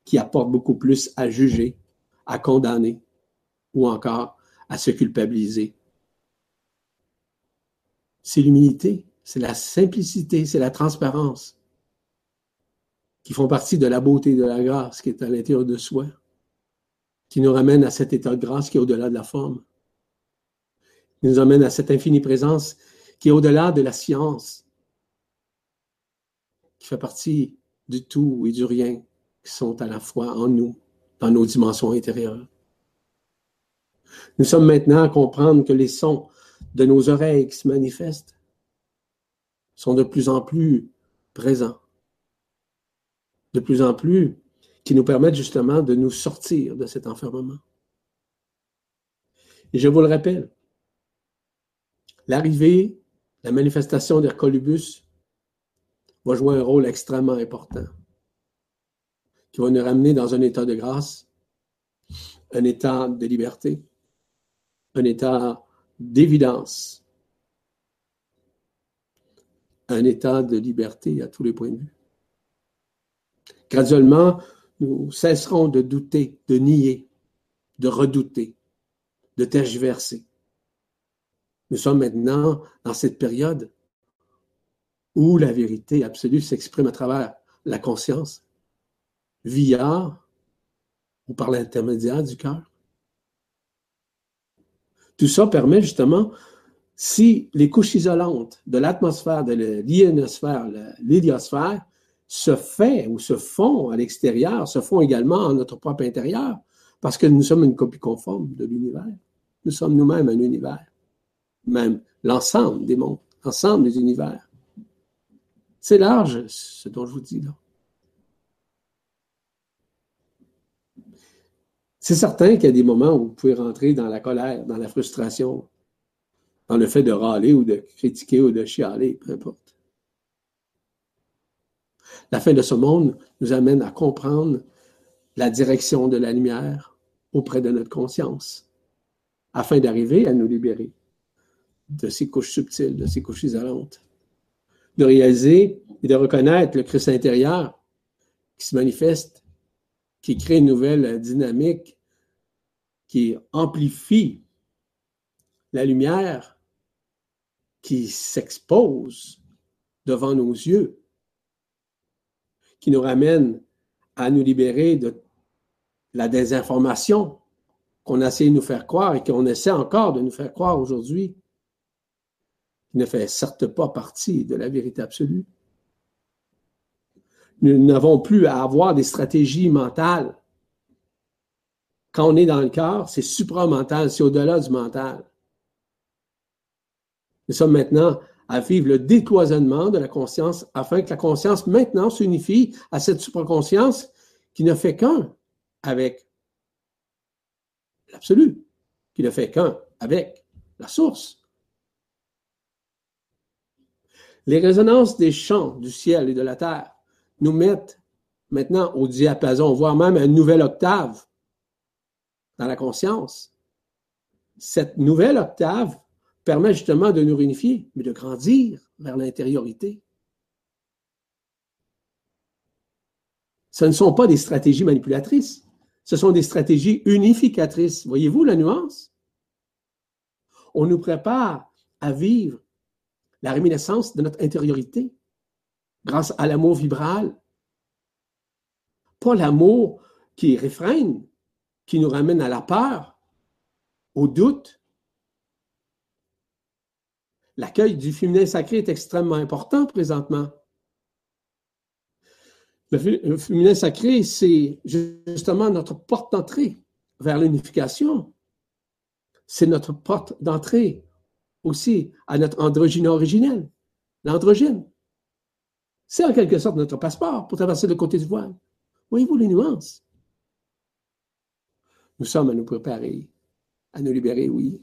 qui apporte beaucoup plus à juger, à condamner ou encore à se culpabiliser. C'est l'humilité, c'est la simplicité, c'est la transparence qui font partie de la beauté et de la grâce qui est à l'intérieur de soi qui nous ramène à cet état de grâce qui est au-delà de la forme, qui nous amène à cette infinie présence qui est au-delà de la science, qui fait partie du tout et du rien, qui sont à la fois en nous, dans nos dimensions intérieures. Nous sommes maintenant à comprendre que les sons de nos oreilles qui se manifestent sont de plus en plus présents, de plus en plus qui nous permettent justement de nous sortir de cet enfermement. Et je vous le rappelle, l'arrivée, la manifestation d'Hercolubus va jouer un rôle extrêmement important, qui va nous ramener dans un état de grâce, un état de liberté, un état d'évidence, un état de liberté à tous les points de vue. Graduellement, nous cesserons de douter, de nier, de redouter, de tergiverser. Nous sommes maintenant dans cette période où la vérité absolue s'exprime à travers la conscience, via ou par l'intermédiaire du cœur. Tout ça permet justement, si les couches isolantes de l'atmosphère, de l'ionosphère, l'héliosphère, se fait ou se font à l'extérieur, se font également en notre propre intérieur, parce que nous sommes une copie conforme de l'univers. Nous sommes nous-mêmes un univers, même l'ensemble des mondes, l'ensemble des univers. C'est large ce dont je vous dis là. C'est certain qu'il y a des moments où vous pouvez rentrer dans la colère, dans la frustration, dans le fait de râler ou de critiquer ou de chialer, peu importe. La fin de ce monde nous amène à comprendre la direction de la lumière auprès de notre conscience, afin d'arriver à nous libérer de ces couches subtiles, de ces couches isolantes, de réaliser et de reconnaître le Christ intérieur qui se manifeste, qui crée une nouvelle dynamique qui amplifie la lumière qui s'expose devant nos yeux, qui nous ramène à nous libérer de la désinformation qu'on a essayé de nous faire croire et qu'on essaie encore de nous faire croire aujourd'hui, qui ne fait certes pas partie de la vérité absolue. Nous n'avons plus à avoir des stratégies mentales quand on est dans le cœur, c'est supramental, c'est au-delà du mental. Nous sommes maintenant à vivre le décloisonnement de la conscience afin que la conscience maintenant s'unifie à cette supraconscience qui ne fait qu'un avec l'absolu, qui ne fait qu'un avec la source. Les résonances des champs du ciel et de la terre nous mettent maintenant au diapason, voire même à une nouvelle octave dans la conscience. Cette nouvelle octave permet justement de nous réunifier, mais de grandir vers l'intériorité. Ce ne sont pas des stratégies manipulatrices, ce sont des stratégies unificatrices. Voyez-vous la nuance? On nous prépare à vivre la réminiscence de notre intériorité grâce à l'amour vibral. Pas l'amour qui réfrène, qui nous ramène à la peur, au doute. L'accueil du féminin sacré est extrêmement important présentement. Le féminin sacré, c'est justement notre porte d'entrée vers l'unification. C'est notre porte d'entrée aussi à notre androgyne originel, l'androgyne. C'est en quelque sorte notre passeport pour traverser le côté du voile. Voyez-vous les nuances? Nous sommes à nous préparer, à nous libérer, oui.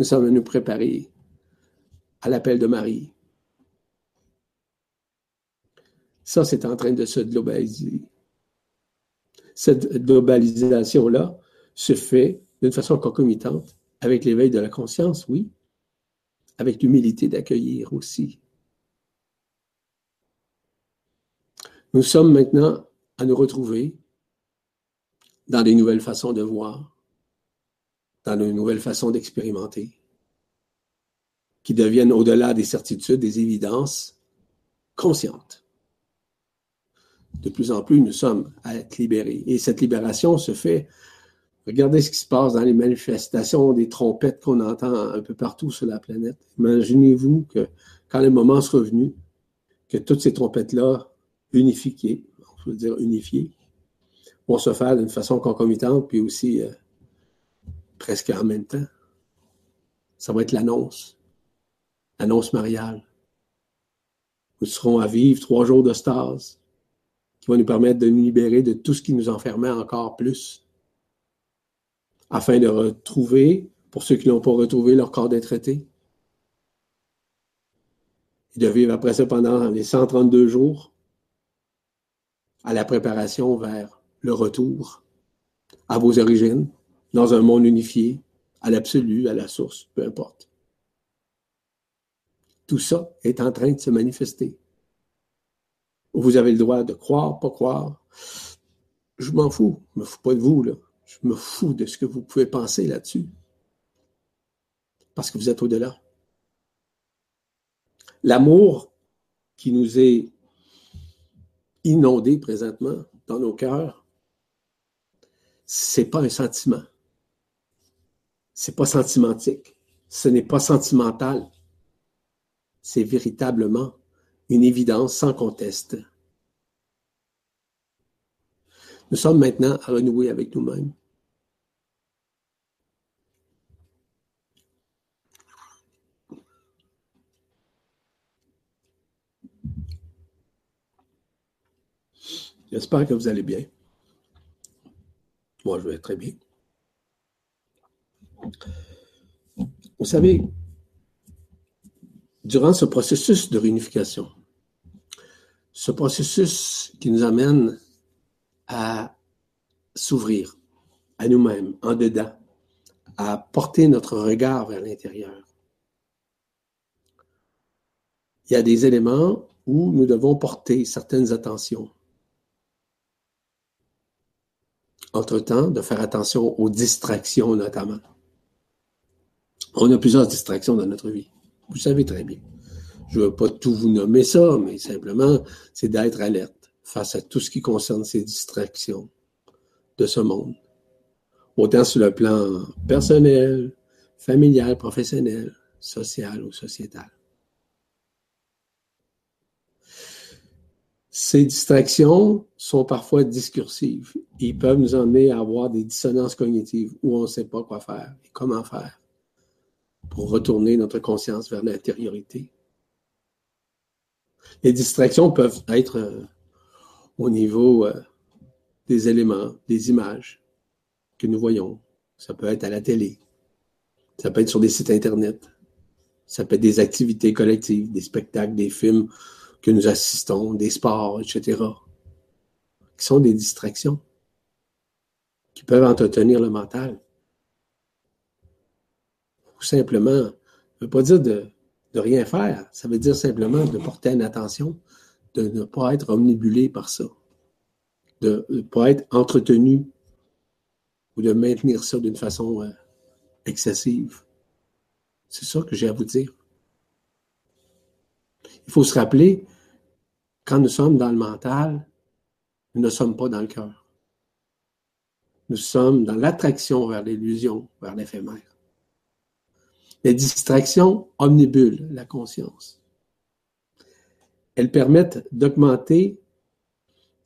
Nous sommes à nous préparer à l'appel de Marie. Ça, c'est en train de se globaliser. Cette globalisation-là se fait d'une façon concomitante avec l'éveil de la conscience, oui, avec l'humilité d'accueillir aussi. Nous sommes maintenant à nous retrouver dans des nouvelles façons de voir, dans de nouvelles façons d'expérimenter, qui deviennent au-delà des certitudes, des évidences conscientes. De plus en plus, nous sommes à être libérés. Et cette libération se fait, regardez ce qui se passe dans les manifestations des trompettes qu'on entend un peu partout sur la planète. Imaginez-vous que quand le moment sera venu, que toutes ces trompettes-là, unifiées, on peut dire unifiées, vont se faire d'une façon concomitante, puis aussi euh, presque en même temps. Ça va être l'annonce, l'annonce mariale. Nous serons à vivre trois jours de stase qui va nous permettre de nous libérer de tout ce qui nous enfermait encore plus, afin de retrouver, pour ceux qui n'ont pas retrouvé leur corps d'être traité, et de vivre après ça pendant les 132 jours à la préparation vers le retour à vos origines, dans un monde unifié, à l'absolu, à la source, peu importe. Tout ça est en train de se manifester. Vous avez le droit de croire, pas croire. Je m'en fous. Je me fous pas de vous, là. Je me fous de ce que vous pouvez penser là-dessus. Parce que vous êtes au-delà. L'amour qui nous est inondé présentement dans nos cœurs, c'est pas un sentiment. C'est pas sentimentique. Ce n'est pas sentimental. C'est véritablement une évidence sans conteste. Nous sommes maintenant à renouer avec nous-mêmes. J'espère que vous allez bien. Moi, je vais très bien. Vous savez, durant ce processus de réunification, ce processus qui nous amène à s'ouvrir à nous-mêmes, en dedans, à porter notre regard vers l'intérieur. Il y a des éléments où nous devons porter certaines attentions. Entre-temps, de faire attention aux distractions notamment. On a plusieurs distractions dans notre vie. Vous savez très bien. Je ne veux pas tout vous nommer ça, mais simplement, c'est d'être alerte face à tout ce qui concerne ces distractions de ce monde. Autant sur le plan personnel, familial, professionnel, social ou sociétal. Ces distractions sont parfois discursives. Ils peuvent nous emmener à avoir des dissonances cognitives où on ne sait pas quoi faire et comment faire pour retourner notre conscience vers l'intériorité. Les distractions peuvent être euh, au niveau euh, des éléments, des images que nous voyons. Ça peut être à la télé, ça peut être sur des sites Internet, ça peut être des activités collectives, des spectacles, des films que nous assistons, des sports, etc., qui sont des distractions, qui peuvent entretenir le mental. Ou simplement, ça ne veut pas dire de de rien faire. Ça veut dire simplement de porter une attention, de ne pas être omnibulé par ça, de ne pas être entretenu ou de maintenir ça d'une façon euh, excessive. C'est ça que j'ai à vous dire. Il faut se rappeler, quand nous sommes dans le mental, nous ne sommes pas dans le cœur. Nous sommes dans l'attraction vers l'illusion, vers l'éphémère. Les distractions omnibulent la conscience. Elles permettent d'augmenter,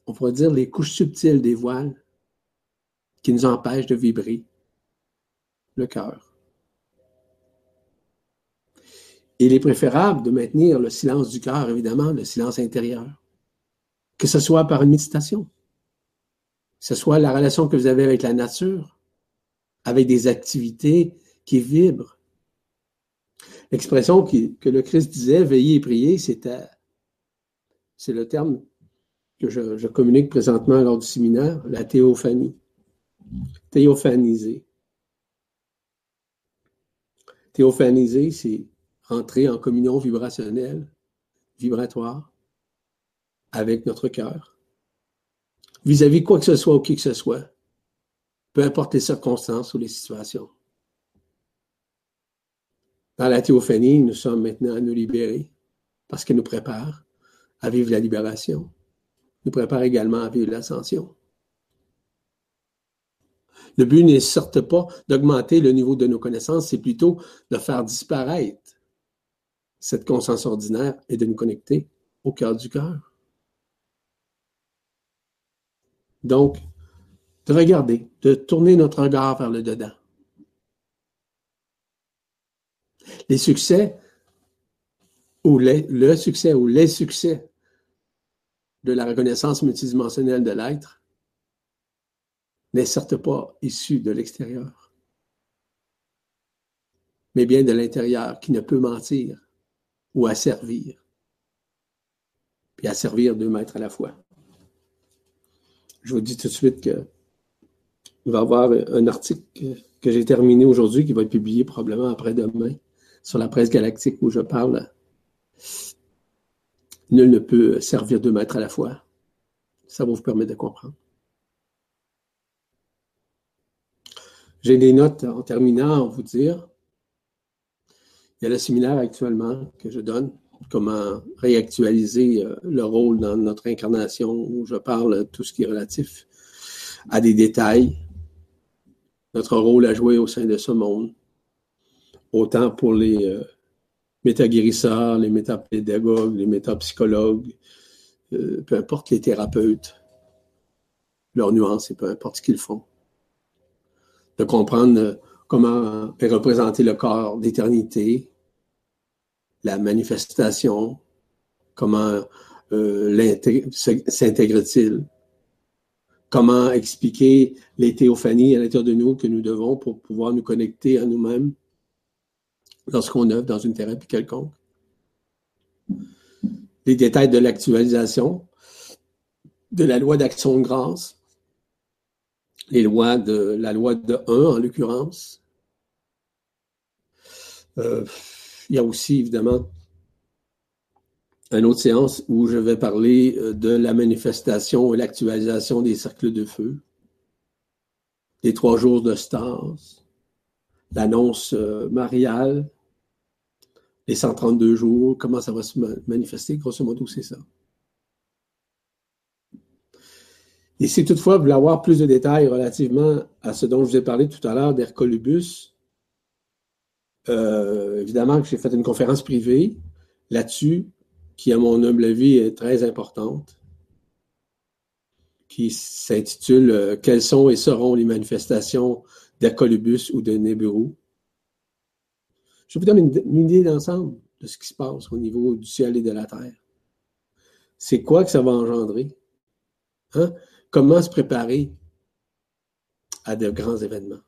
on pourrait dire, les couches subtiles des voiles qui nous empêchent de vibrer le cœur. Il est préférable de maintenir le silence du cœur, évidemment, le silence intérieur, que ce soit par une méditation, que ce soit la relation que vous avez avec la nature, avec des activités qui vibrent, L'expression que le Christ disait, veiller et prier, c'était, c'est le terme que je, communique présentement lors du séminaire, la théophanie. Théophaniser. Théophaniser, c'est entrer en communion vibrationnelle, vibratoire, avec notre cœur, vis-à-vis quoi que ce soit ou qui que ce soit, peu importe les circonstances ou les situations. Dans la théophanie, nous sommes maintenant à nous libérer parce qu'elle nous prépare à vivre la libération, nous prépare également à vivre l'ascension. Le but n'est certes pas d'augmenter le niveau de nos connaissances, c'est plutôt de faire disparaître cette conscience ordinaire et de nous connecter au cœur du cœur. Donc, de regarder, de tourner notre regard vers le dedans. Les succès ou le succès ou les succès de la reconnaissance multidimensionnelle de l'être n'est certes pas issu de l'extérieur, mais bien de l'intérieur qui ne peut mentir ou asservir, puis asservir deux maîtres à la fois. Je vous dis tout de suite que il va y avoir un article que j'ai terminé aujourd'hui qui va être publié probablement après-demain sur la presse galactique où je parle Nul ne peut servir deux maîtres à la fois. Ça va vous permettre de comprendre. J'ai des notes en terminant à vous dire. Il y a le séminaire actuellement que je donne, comment réactualiser euh, le rôle dans notre incarnation, où je parle de tout ce qui est relatif à des détails, notre rôle à jouer au sein de ce monde, autant pour les euh, métaguérisseurs, les métapédagogues, les métapsychologues, euh, peu importe les thérapeutes, leurs nuances et peu importe ce qu'ils font. De comprendre euh, comment est représenté le corps d'éternité, la manifestation, comment euh, s'intègre-t-il, comment expliquer les théophanies à l'intérieur de nous que nous devons pour pouvoir nous connecter à nous-mêmes? Lorsqu'on œuvre dans une thérapie quelconque. Les détails de l'actualisation de la loi d'action de grâce, les lois de la loi de 1 en l'occurrence. Euh, il y a aussi évidemment une autre séance où je vais parler euh, de la manifestation et l'actualisation des cercles de feu, des trois jours de stase, l'annonce euh, mariale, les 132 jours, comment ça va se manifester, grosso modo, c'est ça. Et si toutefois vous voulez avoir plus de détails relativement à ce dont je vous ai parlé tout à l'heure d'Hercolubus, euh, évidemment que j'ai fait une conférence privée là-dessus, qui, à mon humble avis, est très importante, qui s'intitule euh, Quelles sont et seront les manifestations d'Hercolubus ou de Nibiru? Je vous donne une, idée d'ensemble de ce qui se passe au niveau du ciel et de la terre. C'est quoi que ça va engendrer? Hein? Comment se préparer à de grands événements?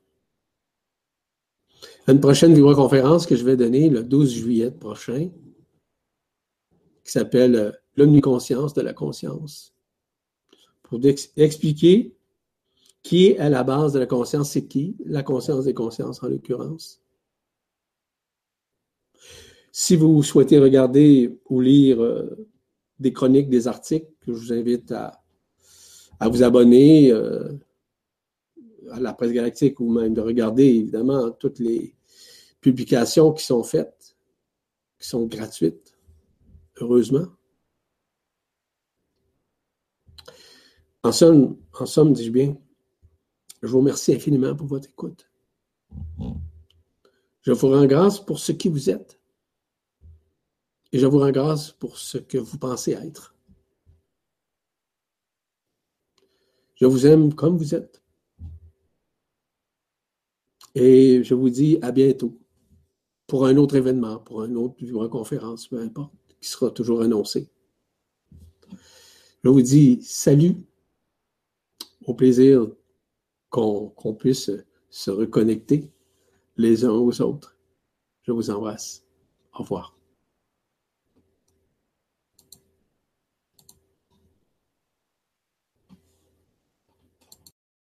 Une prochaine conférence que je vais donner le 12 juillet prochain, qui s'appelle euh, L'omniconscience de la conscience, pour expliquer qui est à la base de la conscience, c'est qui? La conscience des consciences en l'occurrence. Si vous souhaitez regarder ou lire euh, des chroniques, des articles, je vous invite à, vous abonner euh, à la presse galactique ou même de regarder évidemment toutes les publications qui sont faites, qui sont gratuites, heureusement. En somme, en somme, dis-je bien, je vous remercie infiniment pour votre écoute. Je vous rends grâce pour ce qui vous êtes. Et je vous rends pour ce que vous pensez être. Je vous aime comme vous êtes. Et je vous dis à bientôt pour un autre événement, pour un autre conférence, peu importe, qui sera toujours annoncé. Je vous dis salut, au plaisir qu'on puisse se reconnecter les uns aux autres. Je vous embrasse. Au revoir.